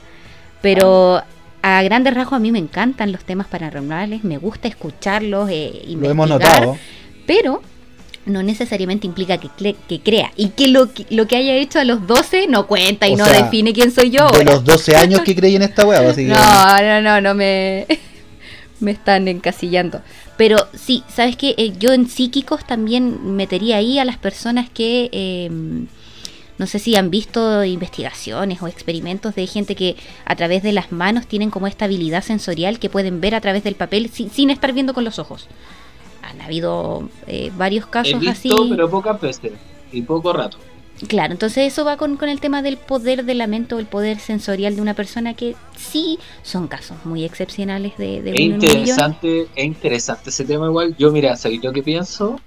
Pero a grandes rasgos a mí me encantan los temas paranormales, me gusta escucharlos, eh, Lo hemos investigar, notado. pero no necesariamente implica que, que crea y que lo, que lo que haya hecho a los 12 no cuenta y O no sea, define quién soy yo. De ahora. los 12 años que creí en esta así que... No, no, no, no me, me están encasillando. Pero sí, ¿sabes qué? yo en psíquicos también metería ahí a las personas que, eh, no sé si han visto investigaciones o experimentos de gente que a través de las manos tienen como esta habilidad sensorial que pueden ver a través del papel sin, sin estar viendo con los ojos. Han habido eh, varios He casos visto, así. pero pocas veces y poco rato. Claro, entonces eso va con, con el tema del poder de la mente o el poder sensorial de una persona que sí son casos muy excepcionales de, de Es interesante, es interesante ese tema igual. Yo, mira, ¿sabéis lo que pienso?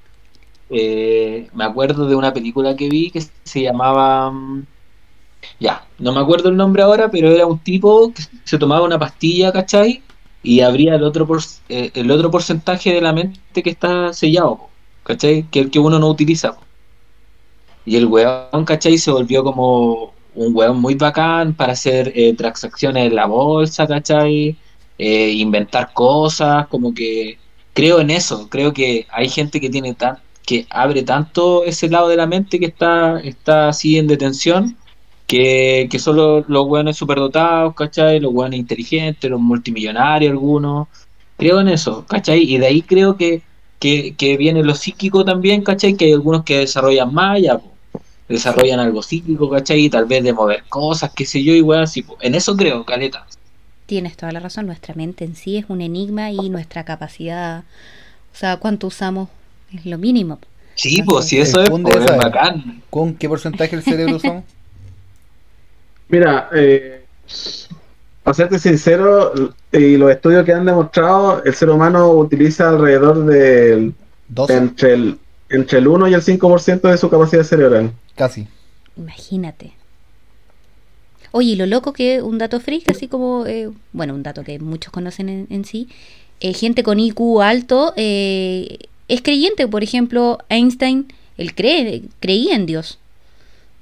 Eh, me acuerdo de una película que vi que se llamaba... mm, Ya, no me acuerdo el nombre ahora, pero era un tipo que se tomaba una pastilla, ¿cachai? Y abría el otro, por, eh, el otro porcentaje de la mente que está sellado, ¿cachai? Que el que uno no utiliza. Y el weón, ¿cachai? Se volvió como un weón muy bacán para hacer eh, transacciones en la bolsa, ¿cachai? Eh, inventar cosas, como que creo en eso, creo que hay gente que tiene tan, que abre tanto ese lado de la mente que está, está así en detención, que, que solo los weones superdotados, ¿cachai? Los weones inteligentes, los multimillonarios algunos, creo en eso, ¿cachai? Y de ahí creo que, que, que viene lo psíquico también, ¿cachai? Que hay algunos que desarrollan más, ya, po, desarrollan algo psíquico, ¿cachai? Y tal vez de mover cosas, qué sé yo, y weón, así, po. en eso creo, caleta. Tienes toda la razón, nuestra mente en sí es un enigma y nuestra capacidad, o sea, cuánto usamos es lo mínimo. Sí, pues si eso es, pues, es bacán. ¿Con qué porcentaje del cerebro usamos? Mira, eh, para serte sincero, y los estudios que han demostrado, el ser humano utiliza alrededor del Dos, entre el entre el 1 y el 5% de su capacidad cerebral. casi. Imagínate. Oye, y lo loco que un dato freak, así como, eh, bueno, un dato que muchos conocen en, en sí, eh, gente con IQ alto eh, es creyente, por ejemplo, Einstein, él cree, creía en Dios.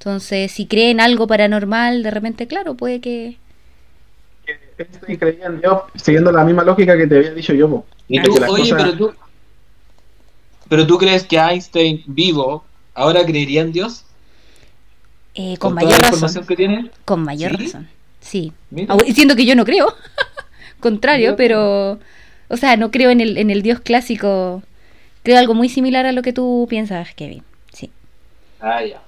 Entonces, si cree en algo paranormal, de repente, claro, puede que... Einstein creía en Dios siguiendo la misma lógica que te había dicho yo. po. Y tú, oye, cosas- pero tú, pero tú crees que Einstein vivo ahora creería en Dios eh, con, con, toda mayor la razón. información que tiene. Con mayor ¿Sí? razón. Sí. Mira. Siento que yo no creo. Contrario, pero. O sea, no creo en el, en el Dios clásico. Creo algo muy similar a lo que tú piensas, Kevin. Sí. Ah, ya.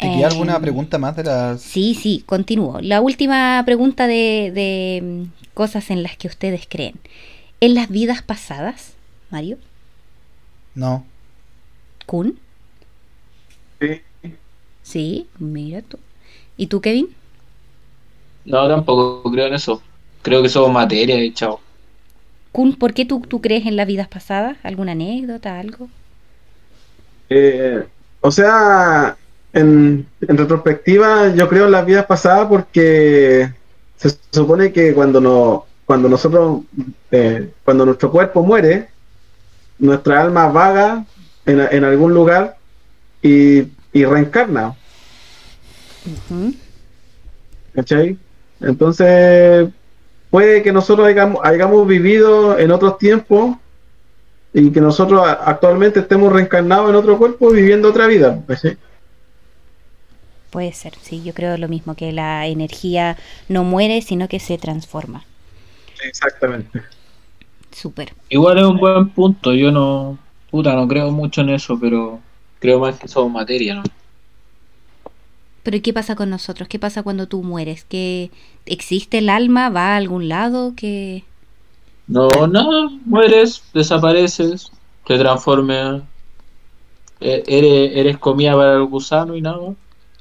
¿Te queda Eh, alguna pregunta más de las.? Sí, sí, continúo. La última pregunta de, de mm, cosas en las que ustedes creen. ¿En las vidas pasadas, Mario? No. ¿Kun? Sí. Sí, mira tú. ¿Y tú, Kevin? No, tampoco creo en eso. Creo que somos materia y chao. Kun, ¿por qué tú, tú crees en las vidas pasadas? ¿Alguna anécdota, algo? Eh, o sea, en, en retrospectiva, yo creo en las vidas pasadas porque se supone que cuando no, cuando nosotros, eh, cuando nuestro cuerpo muere, nuestra alma vaga en, en algún lugar y, y reencarna, Ujú. ¿cachai? Entonces, puede que nosotros hayamos, hayamos vivido en otros tiempos y que nosotros actualmente estemos reencarnados en otro cuerpo viviendo otra vida, ¿cachai? Puede ser, sí, yo creo lo mismo, que la energía no muere, sino que se transforma. Exactamente. Súper. Igual es un buen punto. Yo no. Puta, no creo mucho en eso, pero creo más que somos materia, ¿no? Pero ¿y qué pasa con nosotros? ¿Qué pasa cuando tú mueres? ¿Que existe el alma? ¿Va a algún lado? que No, nada. Mueres, desapareces, te transformas. eh, Eres, eres comida para el gusano y nada.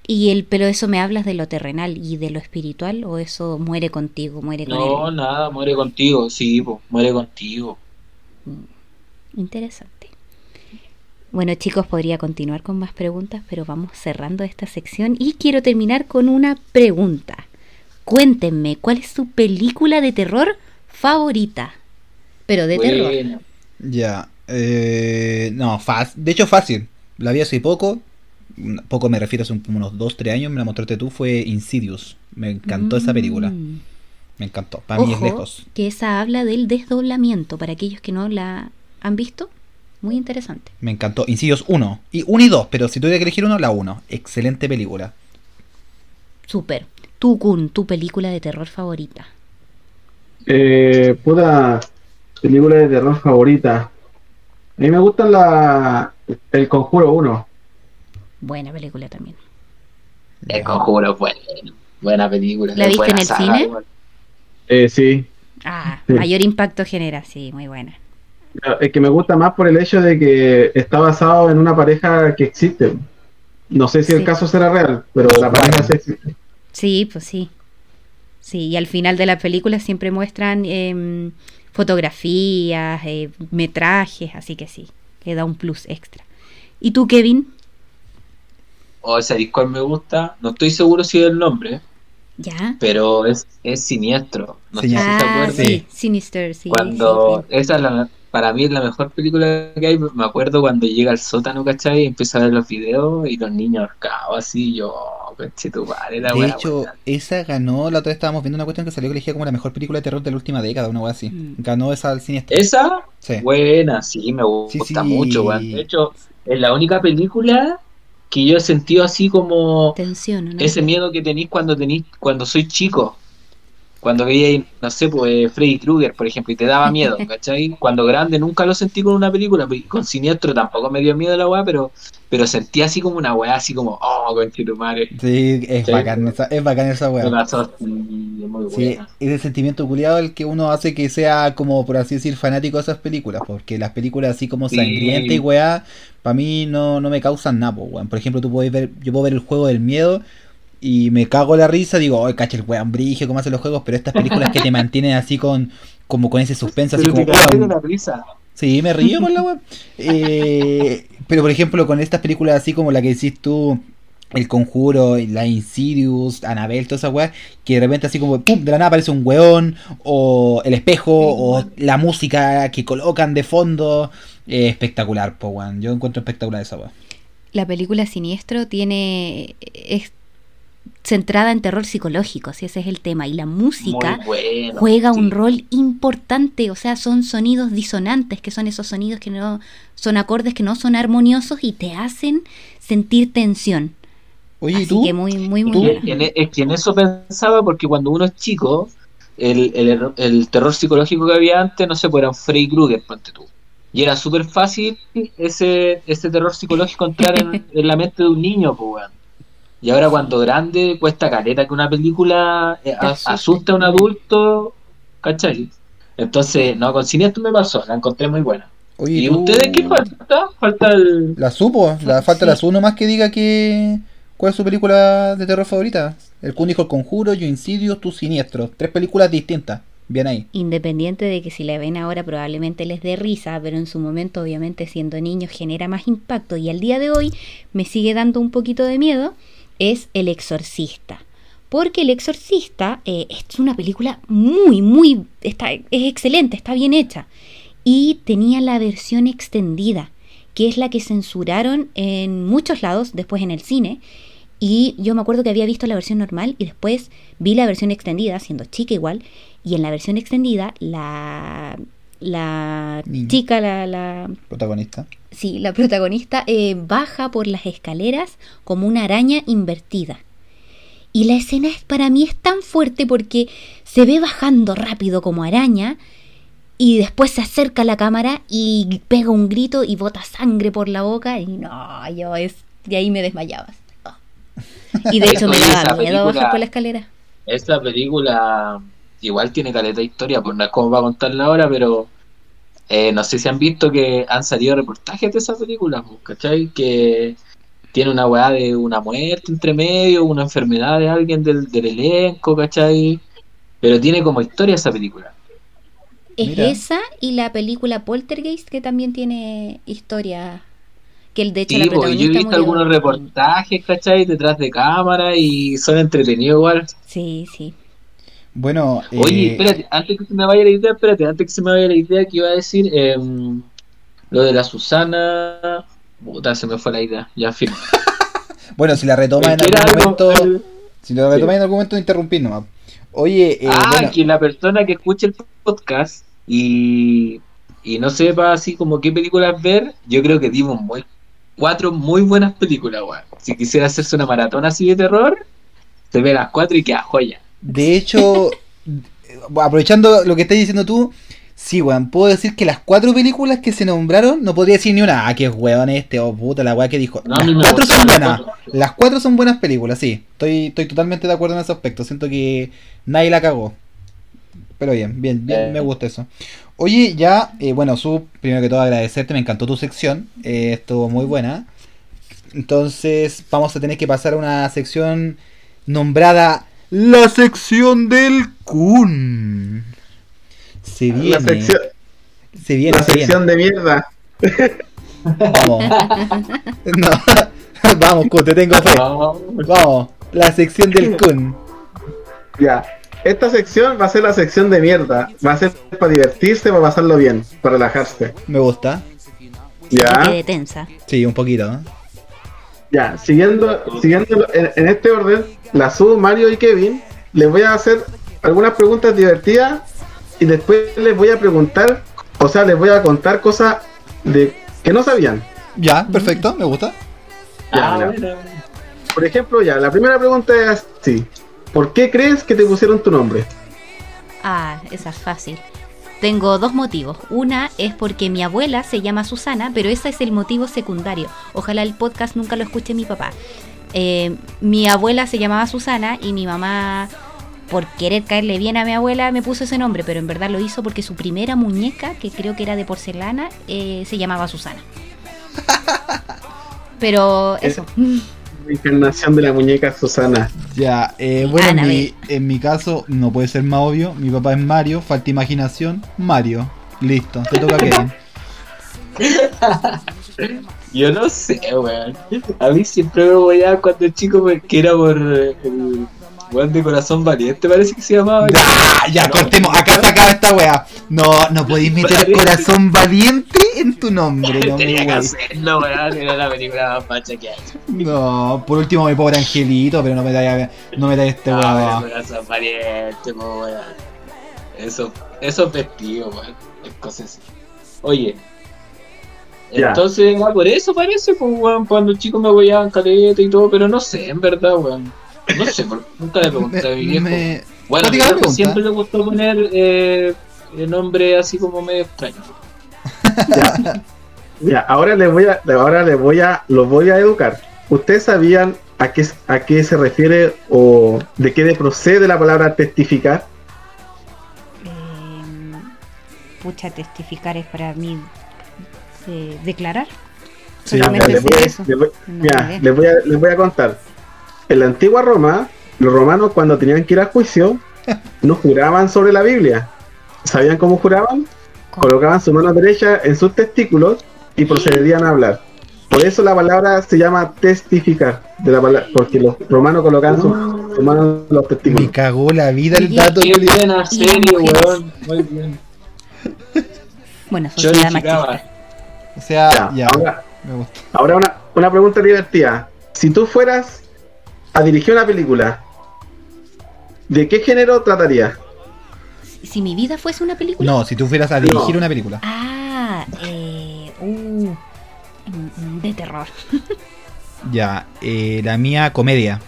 ¿Y el, pero eso me hablas de lo terrenal y de lo espiritual o eso muere contigo, muere con No, él? nada, muere contigo. Sí, po, muere contigo. Interesante. Bueno chicos, podría continuar con más preguntas, pero vamos cerrando esta sección y quiero terminar con una pregunta. Cuéntenme, ¿cuál es su película de terror favorita? Pero de terror. Ya. Eh, no. De hecho, fácil. La vi hace poco. Poco me refiero hace unos 2-3 años. Me la mostraste tú. Fue Insidious. Me encantó esa película. Mm. Me encantó. Para mí es lejos. que esa habla del desdoblamiento para aquellos que no la han visto. Muy interesante. Me encantó. Insidious 1. Y 1 y 2. Pero si tuviera que elegir uno, la 1. Excelente película. Súper. Tu Kun, tu película de terror favorita. Eh, puta película de terror favorita. A mí me gusta la El Conjuro 1. Buena película también. el conjuro bueno. Buena película. ¿La viste en el saga, cine? igual. Eh, sí. Ah, Sí. mayor impacto genera, sí, muy buena. Es que me gusta más por el hecho de que está basado en una pareja que existe. No sé si Sí. el caso será real, pero la pareja sí existe. Sí, pues sí. Sí, y al final de la película siempre muestran em, fotografías, eh, metrajes, así que sí, que da un plus extra. ¿Y tú, Kevin? O esa cuál me gusta. No estoy seguro si es el nombre, ¿Ya? pero es, es siniestro. No sé si se. Ah, acuerdan. sí, Sinister, sí. Cuando sí, sí. esa es la, para mí es la mejor película que hay. Me acuerdo cuando llega al sótano, ¿cachai? Y empieza a ver los videos y los niños ahorcados así, yo, coche tu padre, la De hecho, buena. esa ganó, la otra vez estábamos viendo una cuestión que salió que elegía como la mejor película de terror de la última década, una wea así. Mm. Ganó esa al siniestro. Esa, Sí. buena, sí, me gusta Sí, sí. mucho, weón. De hecho, es la única película que yo he sentido así como Tensión, ¿no? ese miedo que tenéis cuando tenéis, cuando soy chico. Cuando veía, no sé, pues Freddy Krueger, por ejemplo, y te daba miedo, ¿cachai? Cuando grande nunca lo sentí con una película, pues, con Siniestro tampoco me dio miedo la weá, pero, pero sentí así como una weá, así como, oh, conchito madre. Sí, es Sí. bacán esa, es bacán esa muy Sí, es el sentimiento culiado el que uno hace que sea como, por así decir, fanático de esas películas, porque las películas así como Sí. sangrientas y weá, para mí no, no me causan nada, po, weón. Por ejemplo, tú puedes ver, yo puedo ver el juego del miedo y me cago la risa, digo, ay, cacha el weón brige, cómo hacen los juegos, pero estas películas que te mantienen así con, como con ese suspenso, así Pero como, weón, la risa. Sí, me río con la web. Eh, pero por ejemplo, con estas películas así como la que decís tú, El Conjuro, la Insidious, Annabelle, toda esa weá, que de repente así como, pum, de la nada aparece un weón, o el espejo, o la música que colocan de fondo. eh, espectacular, po, weón. Yo encuentro espectacular esa weá. La película Siniestro tiene es centrada en terror psicológico, si ese es el tema, y la música bueno. juega sí. un rol importante, o sea, son sonidos disonantes, que son esos sonidos que no son acordes que no son armoniosos y te hacen sentir tensión. Oye, ¿y Así tú? que muy muy muy en- es que en eso pensaba porque cuando uno es chico, el, el, el terror psicológico que había antes, no sé, pues era un Freddy Krueger, ponte tú. Y era súper fácil ese, ese terror psicológico entrar en, en la mente de un niño, pues. Y ahora cuando grande cuesta caleta que una película eh, Te a- asuste. asuste a un adulto, ¿cachai? Entonces, no, con Siniestro me pasó, la encontré muy buena. Oye, ¿Y tú? ustedes qué falta? Falta el... La supo, la falta Sí. la su nomás que diga que cuál es su película de terror favorita. El Kun dijo El Conjuro, Yo Insidious, Tu Siniestro. Tres películas distintas. Bien ahí. Independiente de que si la ven ahora probablemente les dé risa, pero en su momento obviamente siendo niños genera más impacto y al día de hoy me sigue dando un poquito de miedo, es El Exorcista. Porque El Exorcista eh, es una película muy, muy, está, es excelente, está bien hecha. Y tenía la versión extendida, que es la que censuraron en muchos lados, después en el cine. Y yo me acuerdo que había visto la versión normal y después vi la versión extendida, siendo chica igual, y en la versión extendida la, la Niña. chica, la, la, Protagonista. sí, la protagonista eh, baja por las escaleras como una araña invertida. Y la escena es, para mí es tan fuerte porque se ve bajando rápido como araña y después se acerca a la cámara y pega un grito y bota sangre por la boca y no, yo es de ahí me desmayaba. Y de hecho me daba miedo bajar por la escalera. Esta película igual tiene caleta de historia, pues no es como para contarla ahora, pero eh, no sé si han visto que han salido reportajes de esa película, pues, ¿cachai? Que tiene una weá de una muerte entre medio, una enfermedad de alguien del, del elenco, ¿cachai? Pero tiene como historia esa película. Es Mira. esa y la película Poltergeist que también tiene historia. Que el de hecho Sí, la pues, yo he protagonista visto algunos reportajes, ¿cachai? Detrás de cámara y son entretenidos igual. Sí, sí. Bueno, Oye, eh, espérate, antes que se me vaya la idea, espérate, antes que se me vaya la idea que iba a decir, em, lo de la Susana, puta, se me fue la idea, ya firme. bueno, si la retoma en algún momento, el- si la retoma en algún momento interrumpir nomás. Oye, eh, ah, bueno, que la persona que escuche el podcast y, y no sepa así como qué películas ver, yo creo que dimos muy, cuatro muy buenas películas, weón. Si quisiera hacerse una maratón así de terror, se ve las cuatro y queda joya. De hecho, aprovechando lo que estás diciendo tú, sí, weón, puedo decir que las cuatro películas que se nombraron, no podría decir ni una, ah, que es weón este, o puta la weá que dijo. No, las cuatro son buenas. las cuatro. Son buenas películas, sí. Estoy, estoy totalmente de acuerdo en ese aspecto. Siento que nadie la cagó. Pero bien, bien, bien, Eh. me gusta eso. Oye, ya, eh, bueno, Su, primero que todo agradecerte, me encantó tu sección. eh, estuvo muy buena. Entonces, vamos a tener que pasar a una sección nombrada La sección del Kun. Se viene. La sección, se viene, la se viene. sección de mierda. Vamos. No. Vamos, Kun, te tengo fe. Vamos. Vamos, la sección del Kun. Ya. esta sección va a ser la sección de mierda. Va a ser para divertirse, para pasarlo bien, para relajarse. Me gusta. Ya, tensa. Sí, un poquito. ¿no? Ya. Siguiendo, siguiendo en, en este orden, la Su, Mario y Kevin, les voy a hacer algunas preguntas divertidas y después les voy a preguntar, o sea, les voy a contar cosas de que no sabían. Ya, perfecto, me gusta. Ya, Ah, bueno. Por ejemplo, ya, la primera pregunta es así. ¿Por qué crees que te pusieron tu nombre? Ah, esa es fácil. Tengo dos motivos. Una es porque mi abuela se llama Susana, pero ese es el motivo secundario. Ojalá el podcast nunca lo escuche mi papá. Eh, mi abuela se llamaba Susana y mi mamá, por querer caerle bien a mi abuela, me puso ese nombre, pero en verdad lo hizo porque su primera muñeca, que creo que era de porcelana, eh, se llamaba Susana. Pero eso. La encarnación de la muñeca Susana. Ya, eh, bueno, en mi, Annabelle. en mi caso no puede ser más obvio. Mi papá es Mario, falta imaginación. Mario. Listo, te toca Kevin. Yo no sé, weón. A mí siempre me voy a cuando chico porque era por eh, el weón de corazón valiente, parece que se llamaba. ¡Ah! Ya, No. cortemos. Acá se acaba esta wea. No, no podéis meter corazón valiente en tu nombre. No, Tenía que hacerlo, weón. Era la película más facha que hay. no, por último mi pobre angelito, pero no me da, no me da este Ah, wea. pero corazón valiente, po, weón. Eso, eso es vestido, weón. Es cosa así. Oye. Ya. Entonces, ah, por eso parece, pues, weón, cuando chicos me voyaban caleta y todo, pero no sé, en verdad, weón. No sé, nunca le pregunté a mi Me- viejo. me- Bueno, mi viejo siempre le gustó poner eh, el nombre así como medio extraño. Ya. Ya, ahora les voy a, ahora les voy a, los voy a educar. ¿Ustedes sabían a qué, a qué se refiere o de qué procede la palabra testificar? Eh, pucha, testificar es para mí eh, declarar. Sí, Ya, Solamente les voy a- eso. les voy- No ya, idea. les voy a, les voy a contar. En la antigua Roma, los romanos cuando tenían que ir a juicio, no juraban sobre la Biblia. ¿Sabían cómo juraban? Colocaban su mano derecha en sus testículos y procederían a hablar. Por eso la palabra se llama testificar, de la palabra, porque los romanos colocaban su, su mano en los Me testículos. cagó la vida el dato, Qué Y serie, mujeres. weón. Muy bien. Bueno, sociedad machista. O sea, Ya, ya, ahora, me gusta. ahora una, una pregunta divertida. Si tú fueras a dirigir una película, ¿de qué género tratarías? Si mi vida fuese una película. No, si tú fueras a dirigir No. una película. Ah, eh, uh, mm, de terror. Ya, eh, la mía comedia.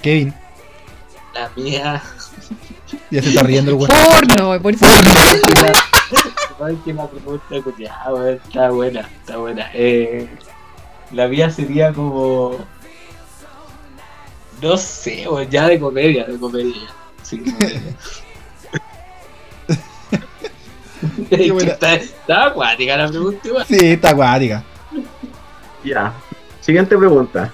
Kevin, La mía. ya se está riendo el weón. Porno, por Ay, que la pregunta culiada, weón. Está buena, está buena. Eh, la mía sería como. No sé, weón, ya de comedia, de comedia. Sí, comedia. Está, está acuática la pregunta igual. Sí, está acuática. Ya. Siguiente pregunta.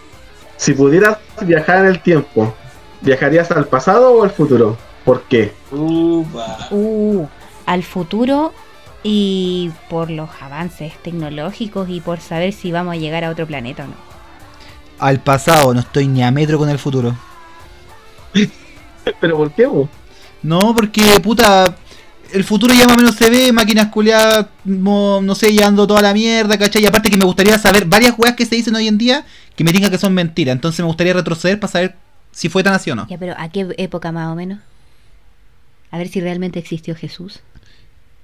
Si pudieras viajar en el tiempo, ¿viajarías al pasado o al futuro? ¿Por qué? Upa. Uh, al futuro y por los avances tecnológicos y por saber si vamos a llegar a otro planeta o no. Al pasado, no estoy ni a metro con el futuro. ¿Pero por qué vos? No, porque, puta, el futuro ya más o menos se ve, máquinas culiadas, mo- no sé, llevando toda la mierda, ¿cachai? Y aparte que me gustaría saber varias weas que se dicen hoy en día que me digan que son mentiras. Entonces me gustaría retroceder para saber si fue tan así o no. Ya, pero ¿a qué época más o menos? A ver si realmente existió Jesús.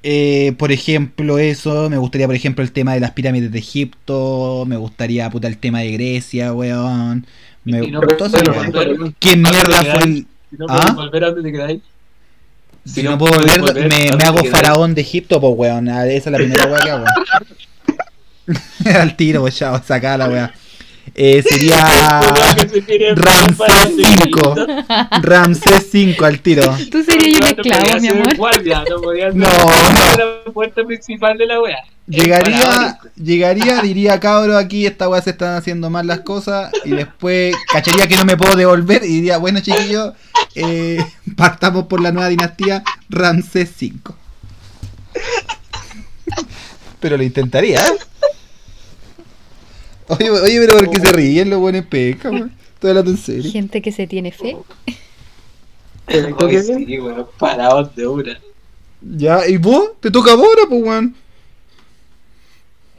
Eh, por ejemplo, eso, me gustaría, por ejemplo, el tema de las pirámides de Egipto, me gustaría, puta, el tema de Grecia, weón. Me, Y no ¿Qué mierda fue el...? Si no ¿Ah? volver. Si no puedo volver, me, ¿a me hago faraón de Egipto, pues weón. Ah, Esa es la primera weá que hago. Al tiro, pues la weá. Eh, sería Ramsés para el 5. Ramsés 5 al tiro. Tú serías un No esclavo, podía mi amor. guardia, no podía ser No, la puerta principal de la wea. Llegaría, llegaría, diría cabro, aquí esta weá se están haciendo mal las cosas. Y después cacharía que no me puedo devolver. Y diría, bueno chiquillos, eh, partamos por la nueva dinastía Ramsés 5. Pero lo intentaría, ¿eh? Oye, oye, pero ¿por qué se ríen los buenos pecas, weón? Estoy hablando en serio. Gente que se tiene fe. Hoy sí, weón, parados de una. Ya, ¿y vos? ¿Te toca ahora, pues, weón?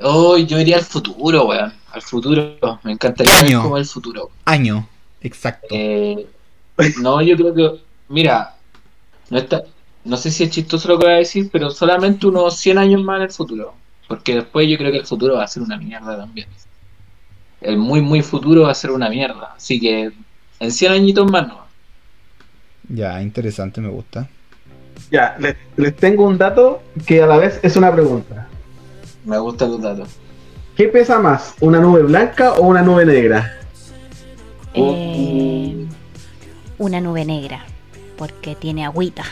Oh, yo iría al futuro, weón. Al futuro. Me encantaría ver Año. cómo es el futuro. Año. Exacto. Eh, no, yo creo que. Mira, no, está, no sé si es chistoso lo que voy a decir, pero solamente unos 100 años más en el futuro. Porque después yo creo que el futuro va a ser una mierda también. El muy, muy futuro va a ser una mierda. Así que en 100 añitos más no. Ya, interesante, me gusta. Ya, les, les tengo un dato que a la vez es una pregunta. Me gusta tu dato. ¿Qué pesa más, una nube blanca o una nube negra? Oh. Eh, una nube negra. Porque tiene agüita.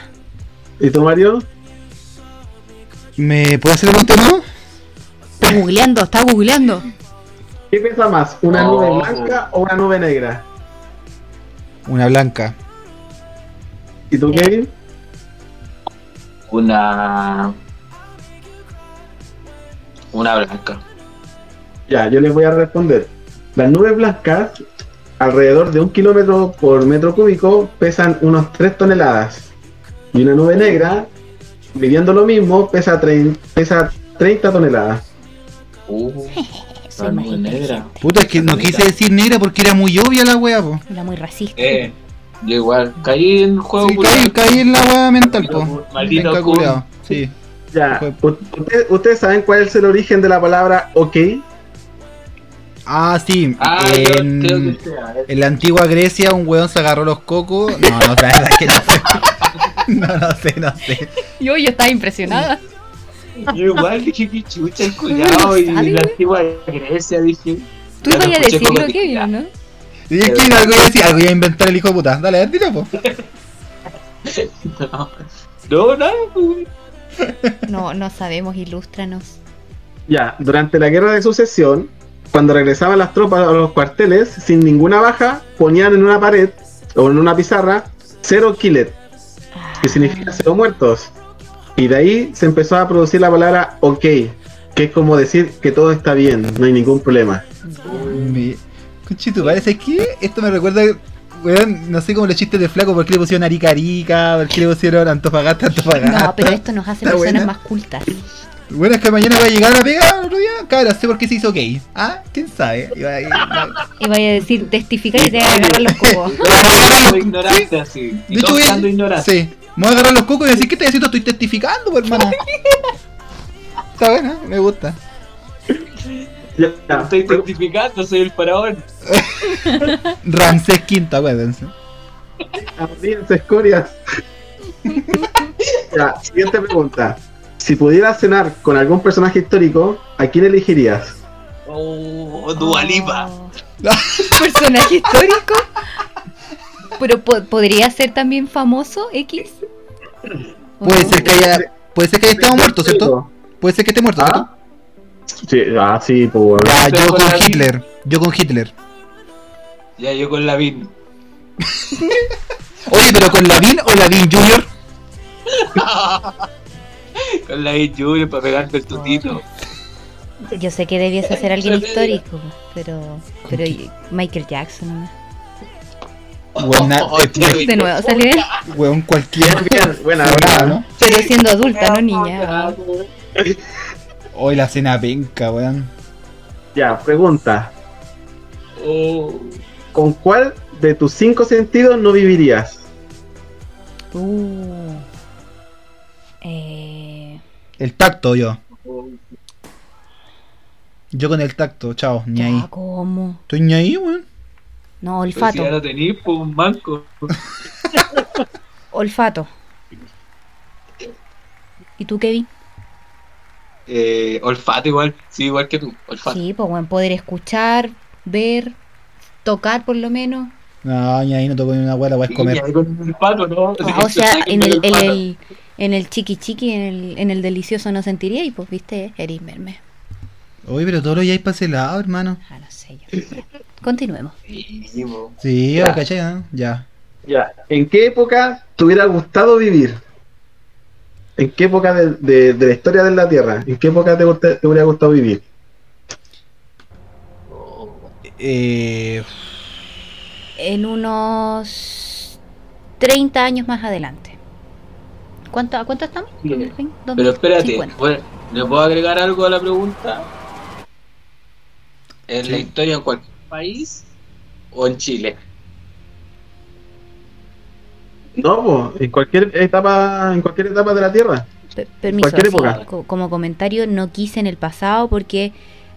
¿Y tú, Mario? ¿Me puedes hacer un tema? Está googleando, está googleando. ¿Qué pesa más, una nube blanca o una nube negra? Una blanca. ¿Y tú, Eh. Kevin? Una. Una blanca. Ya, yo les voy a responder. Las nubes blancas, alrededor de un kilómetro por metro cúbico, pesan unos 3 toneladas. Y una nube negra, midiendo lo mismo, pesa, pesa 30 toneladas. Uh, Soy más negra. Puta, es que no quise decir negra porque era muy obvia la wea, po. Era muy racista. Eh, yo igual. Caí en el juego Sí, caí, caí en la wea mental, po. Maldito. Sí. Ya, usted- ¿ustedes saben cuál es el origen de la palabra ok? Ah, sí. Ah, yo en, creo que sea. eh. en la antigua Grecia un weón se agarró los cocos. No, no, la verdad es que no sé. No, no sé, no sé. Yo, yo estaba impresionada. Yo igual dije que chucha el culiao y la antigua Grecia dije. Tú ibas lo a como Kevin, que- ¿o ¿no? Y es que algo iba a decir, algo iba a inventar el hijo de puta. Dale, dile, po. No, no. No, no sabemos, ilústranos. Ya, durante la guerra de sucesión, cuando regresaban las tropas a los cuarteles, sin ninguna baja, ponían en una pared o en una pizarra cero killet, Ah, que significa cero muertos. Y de ahí se empezó a producir la palabra ok, que es como decir que todo está bien, no hay ningún problema. Me... Conchito, parece que esto me recuerda, weón, no sé cómo los chistes de flaco, por qué le pusieron Arica Arica, por qué le pusieron Antofagasta Antofagasta. No, pero esto nos hace personas buena. más cultas. Bueno, es que mañana voy a llegar a la pega otro día. Sé por qué se hizo gay. ¿Ah? ¿Quién sabe? Y va a- Y vaya a decir testificar y te va a agarrar los. Todos ignorante así. Y De hecho, voy a-. Sí. Me voy a agarrar los cocos y decir, ¿qué estás haciendo? Estoy testificando, pues, hermano. Está buena, me gusta. Ya, ya, Estoy testificando, soy el faraón. Ramsés Quinta, acuérdense. Audiencia, escorias. ya, siguiente pregunta. Si pudieras cenar con algún personaje histórico, ¿a quién elegirías? Oh, Dualipa. Oh. Personaje histórico. Pero po- podría ser también famoso X. ¿O Puede no? ser que haya, puede ser que haya estado muerto, ¿cierto? Puede ser que esté muerto, ¿cierto? ¿Ah? Sí, ah, sí, pues. Ya, yo Con. Hitler. Yo con Hitler. Ya yo con Lavín. Oye, pero con Lavín o Lavín Junior. Con Lavín Junior para pegarte el tutito. Yo sé que debiese ser alguien histórico, pero pero Michael Jackson. Buena, Oh, tío, De nuevo salió él, weón, cualquier. Buena. ¿no? pero siendo adulta, no niña. Hoy la cena penca, weón. Ya, pregunta. ¿Con cuál de tus cinco sentidos no vivirías? Uh. Eh, El tacto, yo. Yo con el tacto, chao, ni ahí. ¿cómo? Estoy ni ahí, weón. No, Pero si olfato. ya lo tenís, pues un manco. Olfato. ¿Y tú, Kevin? Eh, olfato igual, sí, igual que tú. Olfato. Sí, pues bueno, poder escuchar, ver, tocar por lo menos. No, ni ahí no te pones una hueá, la voy a Sí, comer. y ahí con el olfato, ¿no? Ah, o sea, en el, en olfato. el, en el chiqui chiqui, en el, en el delicioso no sentiría y pues viste, eres merme. Oye, pero todo lo ya hay para ese lado, hermano. Ah, no sé yo. Continuemos. Sí. Sí, Ya. Ya. Ya. ¿En qué época te hubiera gustado vivir? ¿En qué época de, de- de la historia de la Tierra? ¿En qué época te, hubiera gustado vivir? Eh, En unos 30 años más adelante. ¿Cuánto, ¿A cuánto estamos? Sí. 2020, Pero espérate, 2050. bueno, ¿le puedo agregar algo a la pregunta? ¿En la historia en cualquier país o en Chile? No, en cualquier etapa, en cualquier etapa de la Tierra. Per- Permiso, Cualquier así, época. co- como comentario, no quise en el pasado porque,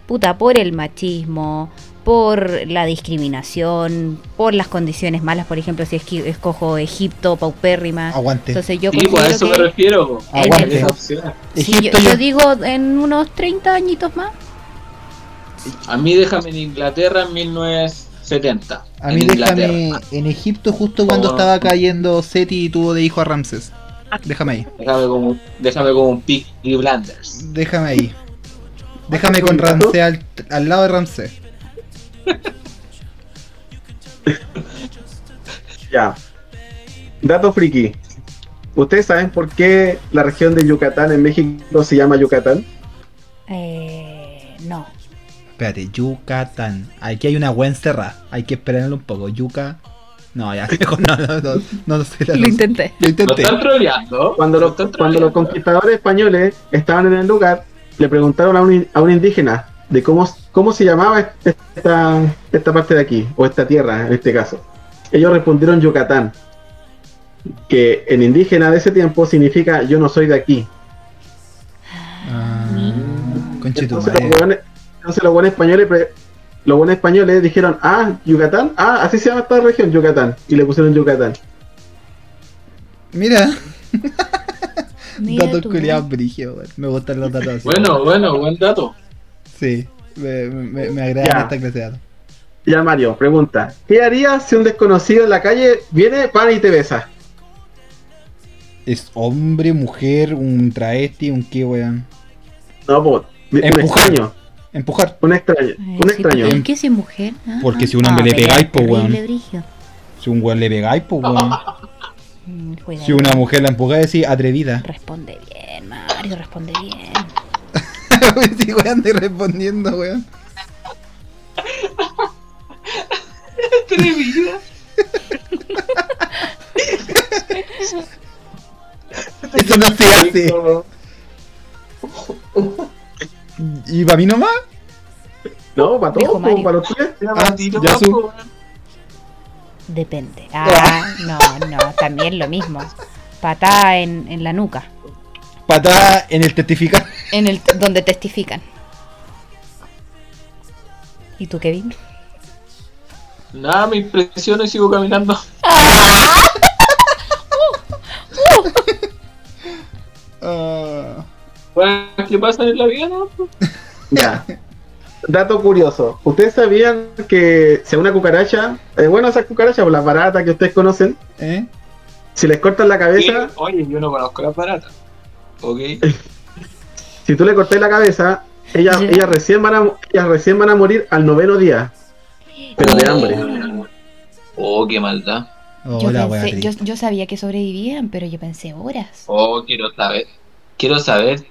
puta, por el machismo, por la discriminación, por las condiciones malas, por ejemplo, si escojo Egipto, paupérrimas. Aguante. Entonces yo Sí, pues a eso me refiero. Aguante. Esa opción. Sí, yo yo- digo en unos 30 añitos más. A mí déjame en Inglaterra en 1970. A en mí Inglaterra. déjame en Egipto justo cuando Oh. estaba cayendo Seti y tuvo de hijo a Ramses. Déjame ahí. Déjame como, déjame como un Peaky Blinders. Déjame ahí. Déjame con Ramsés al, al lado de Ramsés. Ya. Dato friki. ¿Ustedes saben por qué la región de Yucatán en México se llama Yucatán? Eh, no. Espérate, Yucatán. Aquí hay una buena encerrada. Hay que esperarlo un poco. Yuca. No, ya, no, no, no, Lo intenté. Lo Lo intenté. están troleando. Cuando, lo los, están cuando los troleando. conquistadores españoles estaban en el lugar, le preguntaron a un, in- a un indígena de cómo, cómo se llamaba esta, esta parte de aquí, o esta tierra en este caso. Ellos respondieron Yucatán, que en indígena de ese tiempo significa yo no soy de aquí. Ah, tu Entonces los. Entonces los buenos españoles los buenos españoles dijeron, ah, Yucatán, ah, así se llama esta región, Yucatán, y le pusieron Yucatán. Mira, Mira datos culiados brígidos, weón. Me gustan los datos así. Bueno, bueno, buen dato. Sí, me, me, me agrada Ya. esta clase de datos. Ya Mario, pregunta, ¿qué harías si un desconocido en la calle viene, para y te besa? ¿Es hombre, mujer, un travesti, un qué, weón? No, pues, un extraño, Empujar. un extraño, un sí, extraño. ¿Por qué si es mujer? Ah, Porque ah. si un hombre le pegáis, es po, weón. Si un weón le pegáis, pues weón. Mm, cuidado. Si una mujer la empuja, decís atrevida. Responde bien, Mario, responde bien. sí, weón, estoy respondiendo, weón. Atrevida. Eso no se hace. ¿Y para mí nomás? No, para todos, para los tres. Ah, ya su- Depende. Ah, no, no, también lo mismo. Patada en, en la nuca. Patada en el testificar. En el donde testifican. ¿Y tú, Kevin? Nada, me impresiono y sigo caminando. Ah, Bueno, ¿Qué pasa en la vida? no? Ya. Dato curioso. ¿Ustedes sabían que si a una cucaracha, eh, bueno, esas cucarachas, las baratas que ustedes conocen, ¿Eh? si les cortan la cabeza, Oye, yo no conozco las baratas. Ok. si tú le cortas la cabeza, ellas, ellas, recién van a, ellas recién van a morir al noveno día. Pero de hambre. Oh, qué maldad. Yo, Hola, weá, pensé, yo, yo sabía que sobrevivían, pero yo pensé horas. Oh, quiero saber. Quiero saber.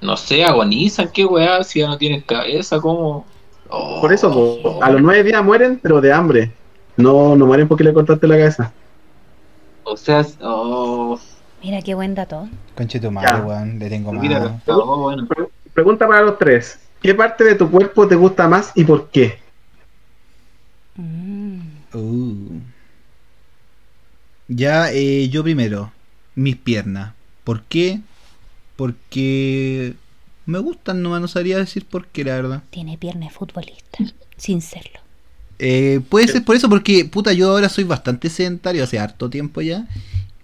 No sé, agonizan, qué weá, si ya no tienen cabeza, ¿cómo? Oh. Por eso, po, a los nueve días mueren, pero de hambre. No, no mueren porque le cortaste la cabeza. O sea, oh, Mira qué buen dato. Conche tu madre, weón. Le tengo mira, más. está oh, bueno. Pre- Pregunta para los tres. ¿Qué parte de tu cuerpo te gusta más y por qué? Mm. Uh. Ya, eh, yo primero. Mis piernas. ¿Por qué? Porque me gustan, nomás no sabría decir por qué, la verdad. Tiene pierna de futbolista, sin serlo. Eh, puede ser por eso, porque puta, yo ahora soy bastante sedentario, hace harto tiempo ya.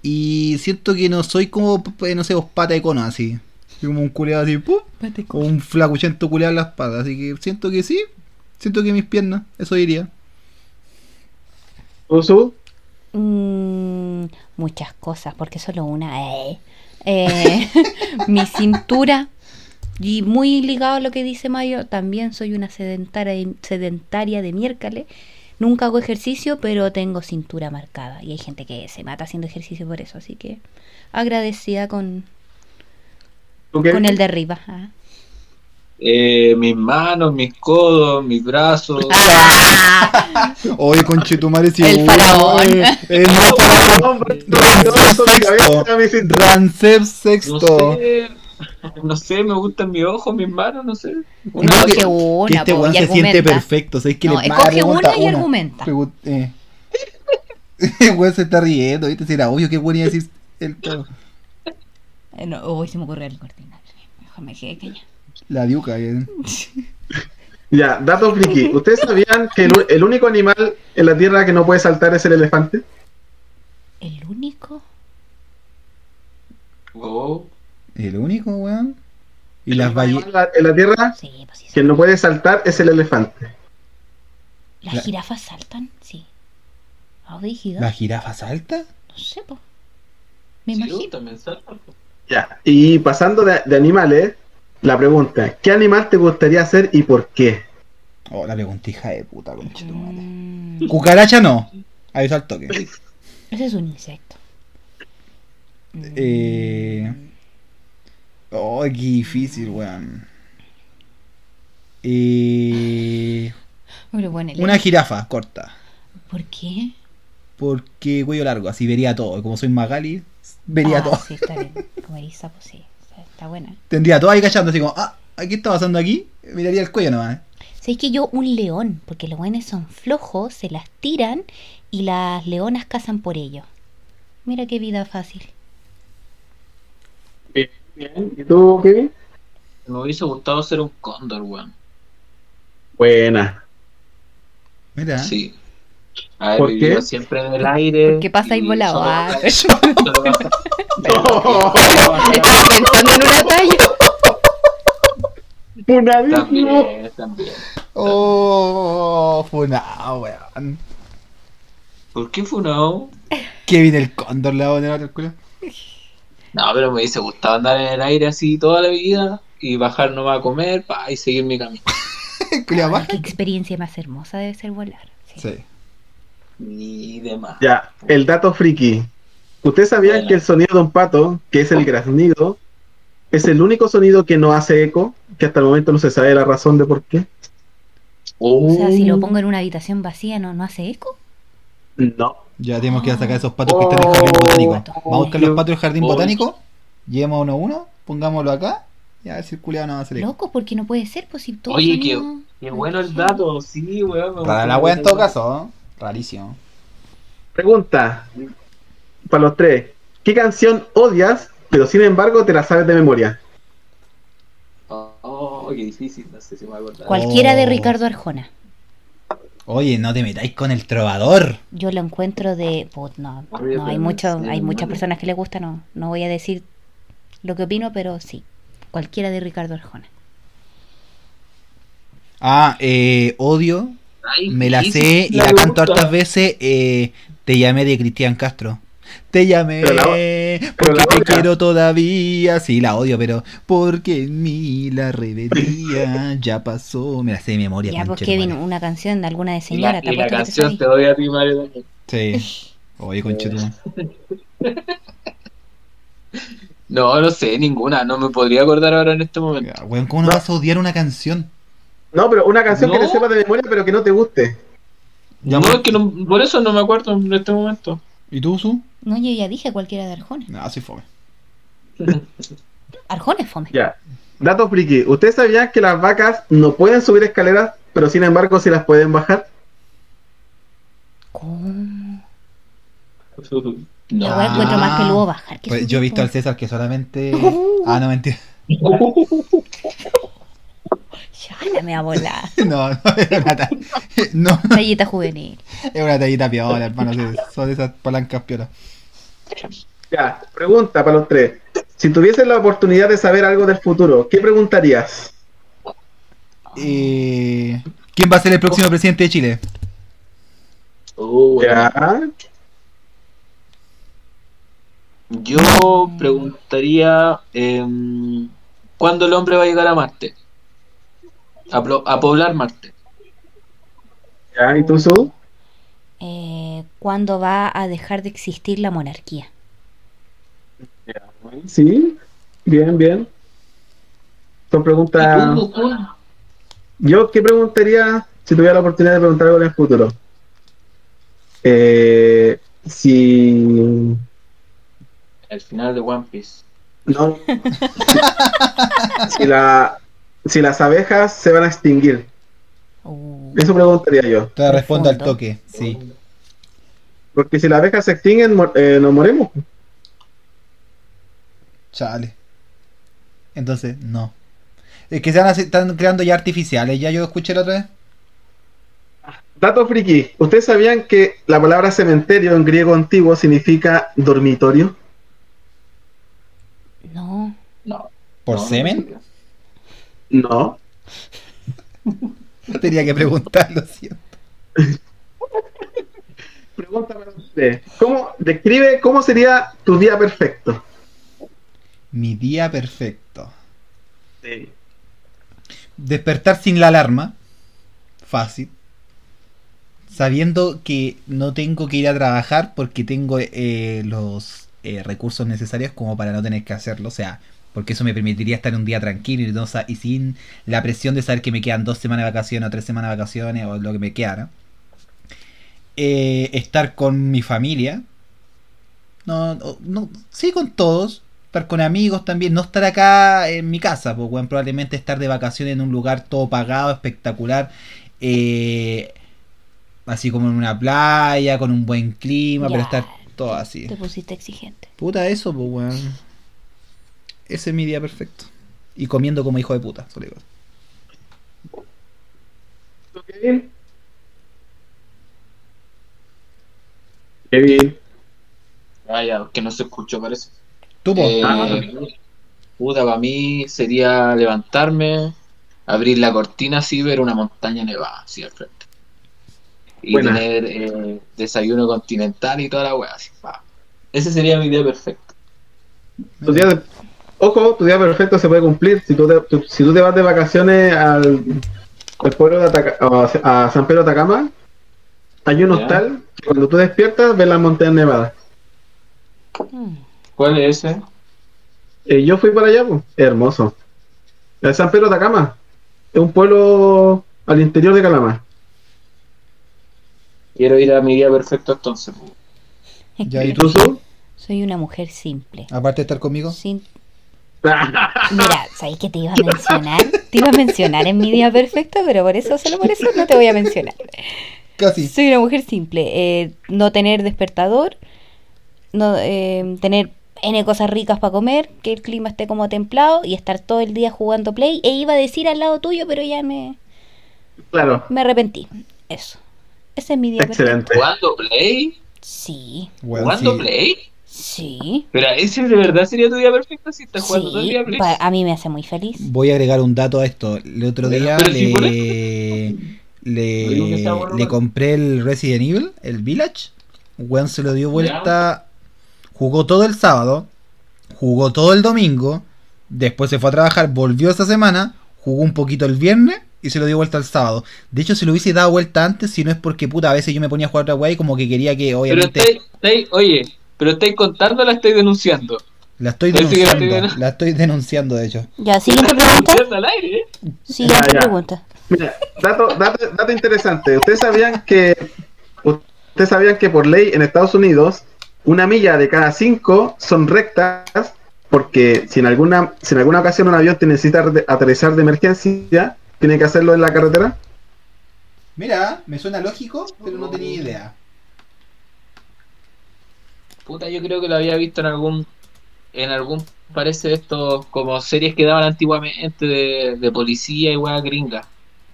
Y siento que no soy como, p- no sé, vos pata de cono así. Soy como un culeado así, ¡pum! Como un flacuchento culeado en las patas. Así que siento que sí. Siento que mis piernas, eso diría. ¿Usu? Mm, muchas cosas, porque solo una. eh. Eh, mi cintura. Y muy ligado a lo que dice Mario, también soy una sedentaria, sedentaria de miércoles. Nunca hago ejercicio, pero tengo cintura marcada. Y hay gente que se mata haciendo ejercicio por eso. Así que agradecida con, con el de arriba. ah. Eh, mis manos, mis codos, mis brazos. Ah, Oye, conchetumare, si El faraón. Eh, no, Ramsés No sexto. no sé, me gustan mis ojos, mis manos, no sé. No, Una escoge que- una, que este weón y se siente argumenta. perfecto. ¿Sabes que No, le escoge una y argumenta. Eh. El weón se está riendo, ¿viste? Si era obvio que weón iba a decir el todo. Eh, no, hoy se me ocurrió algo ordinario. Mejor me quedé. La diuca. eh. Ya, dato friki. ¿Ustedes sabían que el, el único animal en la Tierra que no puede saltar es el elefante? El único. Oh, El único, weón. Y El las ballenas. en la Tierra Sí, pues sí. que no puede saltar es el elefante. ¿Las La- jirafas saltan? Sí. ¿La jirafa salta? No sé, po. Me sí, imagino. también salta. Ya. Y pasando de, de animales, la pregunta, ¿qué animal te gustaría ser y por qué? Oh, la preguntija de puta, conchetumare. Mm, Cucaracha no. Ahí al toque. ese es un insecto. Eh. Oh, qué difícil, weón. Eh, bueno, el- una jirafa corta. ¿Por qué? Porque cuello largo, así vería todo. Como soy Magali, vería ah, todo. sí, está bien. Como eriza, pues sí. Está buena. Tendría todo ahí callando, así como, ah, ¿qué está pasando aquí? Miraría el cuello nomás. ¿eh? ¿Sabes que yo un león? Porque los leones son flojos, se las tiran y las leonas cazan por ellos. Mira qué vida fácil. ¿Y tú, Kevin? Me hubiese gustado ser un cóndor, weón. Buena. Mira. Sí. Haber ¿Por vivido qué? siempre en el aire. Porque pasa ahí volado. solo- ah. solo Estaba pensando en una talla. Funadísimo. También, también. Oh, funado, weón. ¿Por qué funado? Kevin el cóndor le va a poner el culo. No, pero me hubiese gustado andar en el aire así toda la vida y bajar nomás a comer pa, y seguir mi camino. Ay, baja. qué experiencia más hermosa debe ser volar. Sí. Sí. Ni demás. Ya, el dato friki. ¿Ustedes sabían Buena. que el sonido de un pato, que es el graznido, es el único sonido que no hace eco? Que hasta el momento no se sabe la razón de por qué. O sea, si lo pongo en una habitación vacía, ¿no, no hace eco? No. Ya tenemos que ir a sacar esos patos que están en el jardín Oh, botánico. Vamos a buscar los patos del jardín Oh. botánico. Llevemos uno a uno, pongámoslo acá. Y a ver si el culiado no va a hacer eco. Loco, porque no puede ser, pues si todo Oye, qué, qué bueno el dato, sí, weón. gustó la wea en todo caso, ¿eh? Rarísimo. Pregunta para los tres. ¿Qué canción odias, pero sin embargo te la sabes de memoria? Oh, qué difícil, no sé si me voy a acordar. Cualquiera de Oh. Ricardo Arjona. Oye, no te metáis con el trovador. Yo lo encuentro de... put, no, no, hay, mucho, hay muchas personas que les gusta, no, no voy a decir lo que opino, pero sí. Cualquiera de Ricardo Arjona. Ah, eh, odio. Ay, Me la sé y la canto hartas veces. eh, te llamé de Cristian Castro. Te llamé Pero la- pero porque te quiero todavía. Sí, la odio, pero porque en mí la rebeldía ya pasó. Me la sé de memoria. Ya, pues. Kevin, una canción de alguna de Y la, señora, te y la canción te doy a ti, Mario. Sí. Oye, conchetumare. No, no sé, ninguna. No me podría acordar ahora en este momento. Ya, Weón, ¿cómo no No. vas a odiar una canción? No, pero una canción que te sepas de memoria pero que no te guste. Ya, no, pues. es que no, por eso no me acuerdo en este momento. ¿Y tú, Su? No, yo ya dije cualquiera de Arjona. No, soy fome. Arjona es fome. Ya. Dato friki. ¿Ustedes sabían que las vacas no pueden subir escaleras, pero sin embargo sí las pueden bajar? ¿Cómo? No. Encuentro más peludo bajar que Pues yo he visto al César que solamente. Ah, no, mentira. Ya, la me va a volar. No, no, es una, ta- no, Tallita juvenil. es una tallita piola, hermano. sí, Son esas palancas piolas. Ya. Pregunta para los tres. Si tuvieses la oportunidad de saber algo del futuro, ¿qué preguntarías? Eh, ¿Quién va a ser el próximo presidente de Chile? Oh, bueno. Ya. Yo preguntaría em, ¿cuándo el hombre va a llegar a Marte? A, a poblar Marte. Ya. ¿Y tú, Su? Eh, ¿Cuándo va a dejar de existir la monarquía? Sí. Bien, bien. Son preguntas. Yo, ¿qué preguntaría si tuviera la oportunidad de preguntar algo en el futuro? Eh, si. El final de One Piece. No. si, la, si las abejas se van a extinguir. Uh, Eso preguntaría yo. Te respondo al toque, sí. Porque si las abejas se extinguen, eh, nos morimos. Chale. Entonces, no. Es que se van a hacer- están creando ya artificiales. Ya yo escuché la otra vez. Dato friki. ¿Ustedes sabían que la palabra cementerio en griego antiguo significa dormitorio? no. No. ¿Por no, semen? No. Tenía que preguntarlo, ¿sí? Pregunta para usted. ¿Cómo describe cómo sería tu día perfecto? Mi día perfecto. Despertar sin la alarma. Fácil. Sabiendo que no tengo que ir a trabajar porque tengo eh, los eh, recursos necesarios como para no tener que hacerlo. O sea, porque eso me permitiría estar un día tranquilo y, no sa- y sin la presión de saber que me quedan dos semanas de vacaciones o tres semanas de vacaciones o lo que me queda. ¿no? Eh, estar con mi familia. No, no, no, sí, con todos. Estar con amigos también. No estar acá en mi casa. Pues, weón, probablemente estar de vacaciones en un lugar todo pagado, espectacular. eh, así como en una playa, con un buen clima, pero estar todo así. Te pusiste exigente. Puta, eso, pues, weón. Ese es mi día perfecto. Y comiendo como hijo de puta, solo digo. ¿Tú, Kevin? Kevin. Ah, ya, que no se escuchó, parece. Tú. Eh, Ah. puta, para mí sería levantarme, abrir la cortina así, ver una montaña nevada así al frente. Y Buena. tener eh, desayuno continental y toda la wea así. pa. Ese sería mi día perfecto. Tu día Ojo, tu día perfecto se puede cumplir si tú te, tú- si tú te vas de vacaciones al, al pueblo de Ataca- a, a San Pedro de Atacama. Hay un hostal que cuando tú despiertas ves las montañas nevadas. Mm. ¿Cuál es ese? Eh, yo fui para allá, pues. hermoso. Es San Pedro de Atacama. Es un pueblo al interior de Calama. Quiero ir a mi día perfecto entonces. ¿y ¿Tú, tú? Soy una mujer simple. Aparte de estar conmigo. Sin... Mira, ¿sabes que te iba a mencionar? Te iba a mencionar en mi día perfecto, pero por eso, solo por eso no te voy a mencionar. Casi. Soy una mujer simple. eh, no tener despertador, no eh, tener N cosas ricas para comer, que el clima esté como templado y estar todo el día jugando play. E iba a decir al lado tuyo, pero ya me, claro. me arrepentí. Eso. Ese es mi día perfecto. Excelente. ¿Jugando Play? Sí, ¿Jugando sí. Play? Sí. Pero ese de verdad sería tu día perfecto si estás jugando todo el día Play. a mí me hace muy feliz. Voy a agregar un dato a esto. El otro Pero- día pero si le, le, le compré el Resident Evil, el Village. Weón se lo dio vuelta. Jugó todo el sábado. Jugó todo el domingo. Después se fue a trabajar. Volvió esta semana. Jugó un poquito el viernes. Y se lo dio vuelta el sábado. De hecho, se lo hubiese dado vuelta antes. Si no es porque puta, a veces yo me ponía a jugar otra wey. Como que quería que, Pero obviamente. estáis, estáis- oye, pero estáis contando o la estáis denunciando. La estoy Parece que la estoy denunciando. denun- La estoy denunciando, de hecho. Ya, siguiente Estáis pregunta. denunciando al aire. Siguiente Ya, ya. pregunta. Mira, dato, dato, dato interesante. ¿Ustedes sabían que ustedes sabían que por ley en Estados Unidos una milla de cada cinco son rectas porque si en alguna si en alguna ocasión un avión te necesita aterrizar de emergencia tiene que hacerlo en la carretera? Mira, me suena lógico, pero no tenía idea. Puta, yo creo que lo había visto en algún. En algún. Parece esto como series que daban antiguamente de, de policía y weá gringa.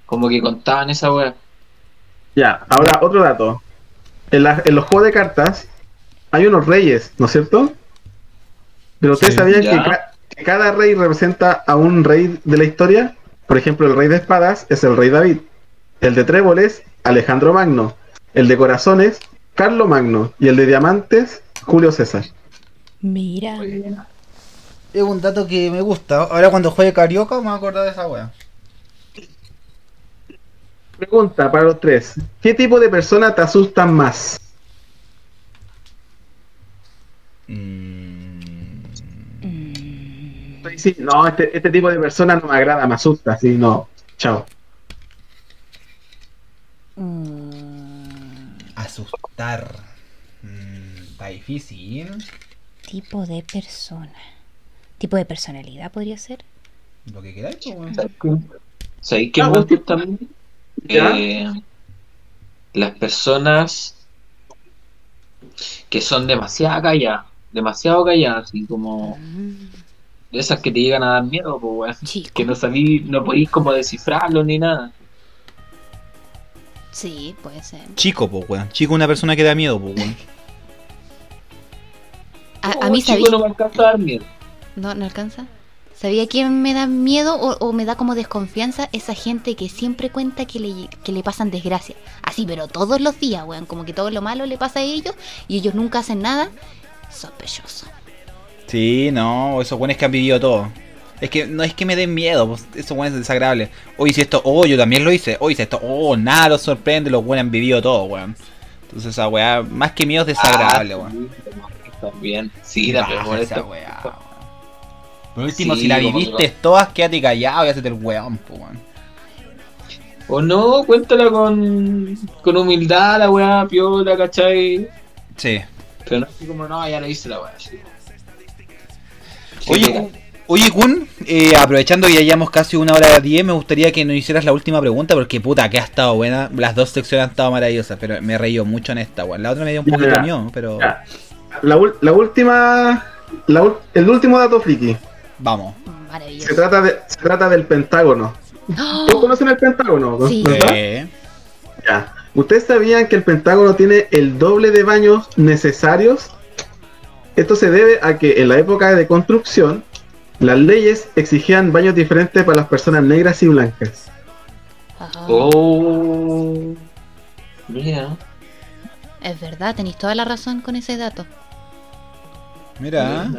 Como que contaban esa weá. Ya, ahora otro dato. En, la- en los juegos de cartas hay unos reyes, ¿no es cierto? Pero ustedes Sí. sabían que, ca- que cada rey representa a un rey de la historia. Por ejemplo, el rey de espadas es el rey David. El de tréboles, Alejandro Magno. El de corazones, Carlo Magno. Y el de diamantes, Julio César. Mira. Es un dato que me gusta. Ahora cuando juegue Carioca me voy a acordar de esa wea. Pregunta para los tres. ¿Qué tipo de persona te asustan más? Mm, sí, no, este, este tipo de personas no me agrada, me asusta, sí, no. Chao. Mm, Asustar. Difícil. tipo de persona. Tipo de personalidad podría ser. Lo que queráis, pues, weón. ¿Sabes qué? ¿Sabes qué Ah, me gusta también? Eh, las personas que son demasiado calladas, demasiado calladas, así como Mm, esas que te llegan a dar miedo, pues, weón. chico. que no sabí, no podéis como descifrarlo ni nada. Sí, puede ser. Chico, pues, weón. Chico, una persona que da miedo, pues, weón. A, mí sabía. no me alcanza a dar miedo. No, no alcanza. ¿Sabía quién me da miedo o, o me da como desconfianza? Esa gente que siempre cuenta que le, que le pasan desgracias. Así, pero todos los días, weón. Como que todo lo malo le pasa a ellos y ellos nunca hacen nada. Sospechoso. Sí, no, esos buenos que han vivido todo. Es que no es que me den miedo, pues, esos buenos es desagradable. Hoy hice esto, oh, yo también lo hice. Hoy hice esto, oh, nada los sorprende, los buenos han vivido todo, weón. Entonces esa weá, más que miedo es desagradable, Ah, weón. sí, También, sí, baja molesta. esa weá. Por último, Sí, si la viviste todas, quédate callado y hacete el weón, pues, weón. O no, cuéntala con, con humildad, la weá, piola, ¿cachai? Sí. Pero no así como, no, ya lo hice la weá. Sí, Oye, oye, Kun, eh, aprovechando que ya llevamos casi una hora diez, me gustaría que nos hicieras la última pregunta, porque puta, que ha estado buena. Las dos secciones han estado maravillosas, pero me reído mucho en esta, weón. La otra me dio un poquito ya. miedo, pero Ya. La, última. la el último dato friki. vamos. Maravilloso. Se trata, de, se trata del Pentágono. ¡Oh! ¿Todos conocen el Pentágono? Sí. ¿verdad? Eh, Ya. ¿Ustedes sabían que el Pentágono tiene el doble de baños necesarios? Esto se debe a que en la época de construcción, las leyes exigían baños diferentes para las personas negras y blancas. Ajá. Oh. Mira. Es verdad, tenéis toda la razón con ese dato. Mira.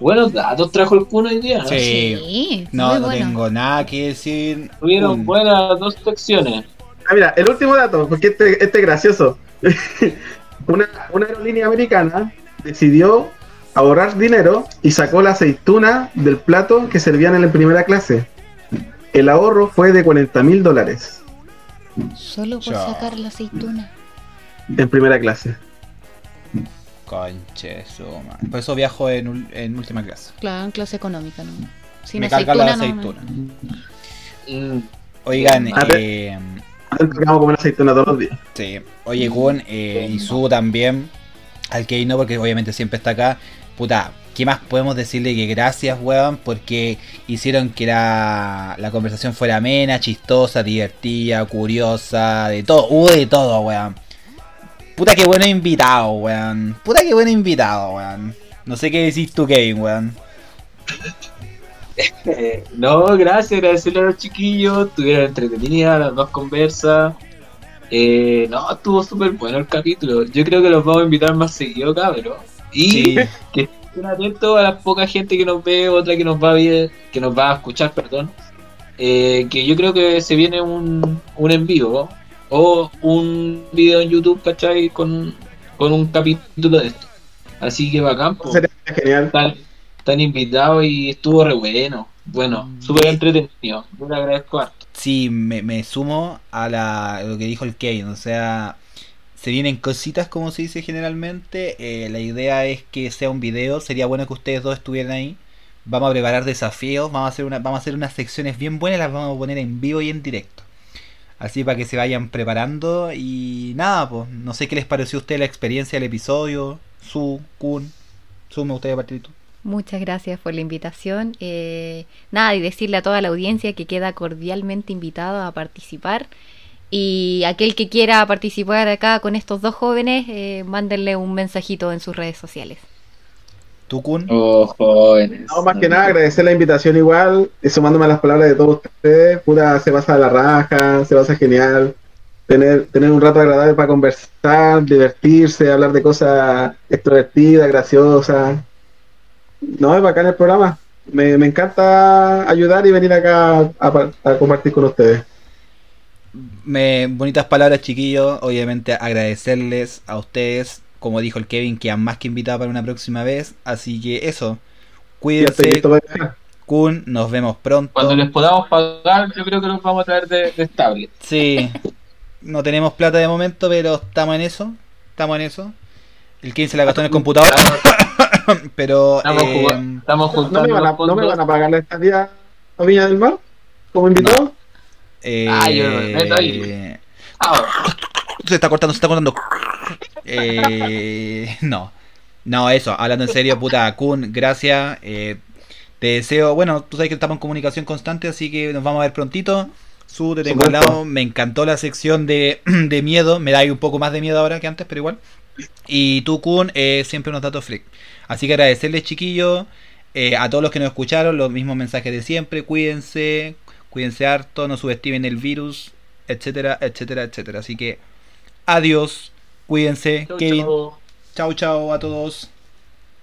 Buenos datos trajo el Kun hoy día. Sí. Sí, No, no bueno. tengo nada que decir. Tuvieron buenas dos secciones. Ah, mira, el último dato, porque este, este es gracioso. una, una aerolínea americana decidió ahorrar dinero y sacó la aceituna del plato que servían en la primera clase. El ahorro fue de 40 mil dólares Solo por sacar la aceituna. en primera clase. Conche, su madre. Por eso viajo en, en última clase. Claro, en clase económica, ¿no? Sin me carga la aceituna, no, aceituna. Mm, Oigan, A ver. eh, a comer aceituna todos los días. sí. Oye, Kun, eh, y Su también. Al que no, porque obviamente siempre está acá. Puta, ¿qué más podemos decirle que gracias, weón? Porque hicieron que la, la conversación fuera amena, chistosa, divertida, curiosa, de todo. Hubo de todo, weón. Puta que bueno invitado, weón. Puta que bueno invitado, weón. No sé qué decís tú, Kevin, weón. no, gracias, agradecerle a los chiquillos. Tuvieron entretenidas las dos conversas. Eh, no, estuvo súper bueno el capítulo. Yo creo que los vamos a invitar más seguido, cabrón. Y Sí. que estén atentos a la poca gente que nos ve, otra que nos va a ver, que nos va a escuchar, perdón. Eh, que yo creo que se viene un, un en vivo o un video en YouTube, ¿cachai? Con, con un capítulo de esto. Así que bacán, po. Sería genial. Están, están invitados y estuvo re bueno. Bueno, súper entretenido. Yo le agradezco harto. Sí, me, me sumo a, la, a lo que dijo el Kevin. O sea, se vienen cositas como se dice generalmente. Eh, la idea es que sea un video. Sería bueno que ustedes dos estuvieran ahí. Vamos a preparar desafíos. Vamos a hacer, una, vamos a hacer unas secciones bien buenas. Las vamos a poner en vivo y en directo. Así para que se vayan preparando. Y nada, pues. No sé qué les pareció a ustedes la experiencia del episodio. Su, Kun. Su, me gustaría partir tú. Muchas gracias por la invitación. Eh, nada, y decirle a toda la audiencia que queda cordialmente invitado a participar. Y aquel que quiera participar acá con estos dos jóvenes, eh, mándenle un mensajito en sus redes sociales. ¿Tú, Kun? Oh, jóvenes. No, más que nada, agradecer la invitación igual, y sumándome a las palabras de todos ustedes, puta, se pasa a la raja, se pasa genial, tener, tener un rato agradable para conversar, divertirse, hablar de cosas extrovertidas, graciosas. No, es bacán el programa. Me, me encanta ayudar y venir acá a, a- a compartir con ustedes. Me, bonitas palabras, chiquillos. Obviamente agradecerles a ustedes, como dijo el Kevin, que han más que invitado para una próxima vez. Así que eso, cuídense. Kun, nos vemos pronto. Cuando les podamos pagar, yo creo que nos vamos a traer de, de estable. Sí, no tenemos plata de momento, pero estamos en eso. Estamos en eso. El 15 la gastó en el computador. pero. Estamos, eh, jugando- estamos ¿No juntando me, van a, los ¿No me van a pagar la estadía a Viña del Mar como invitado? eh, Ah, yo no me meto ahí. Ah, Se está cortando, se está cortando. Eh, no. No, eso, hablando en serio, puta, Kun, gracias. eh, te deseo, bueno, tú sabes que estamos en comunicación constante, así que nos vamos a ver prontito. Su, te tengo al lado. Me encantó la sección de, de miedo. Me da ahí un poco más de miedo ahora que antes, pero igual. Y tú, Kun, eh, siempre unos datos freak. Así que agradecerles, chiquillos. eh, a todos los que nos escucharon, los mismos mensajes de siempre. Cuídense, cuídense harto, no subestimen el virus, etcétera, etcétera, etcétera. Así que adiós, cuídense. chau, Kevin, chau. chao, chao a todos.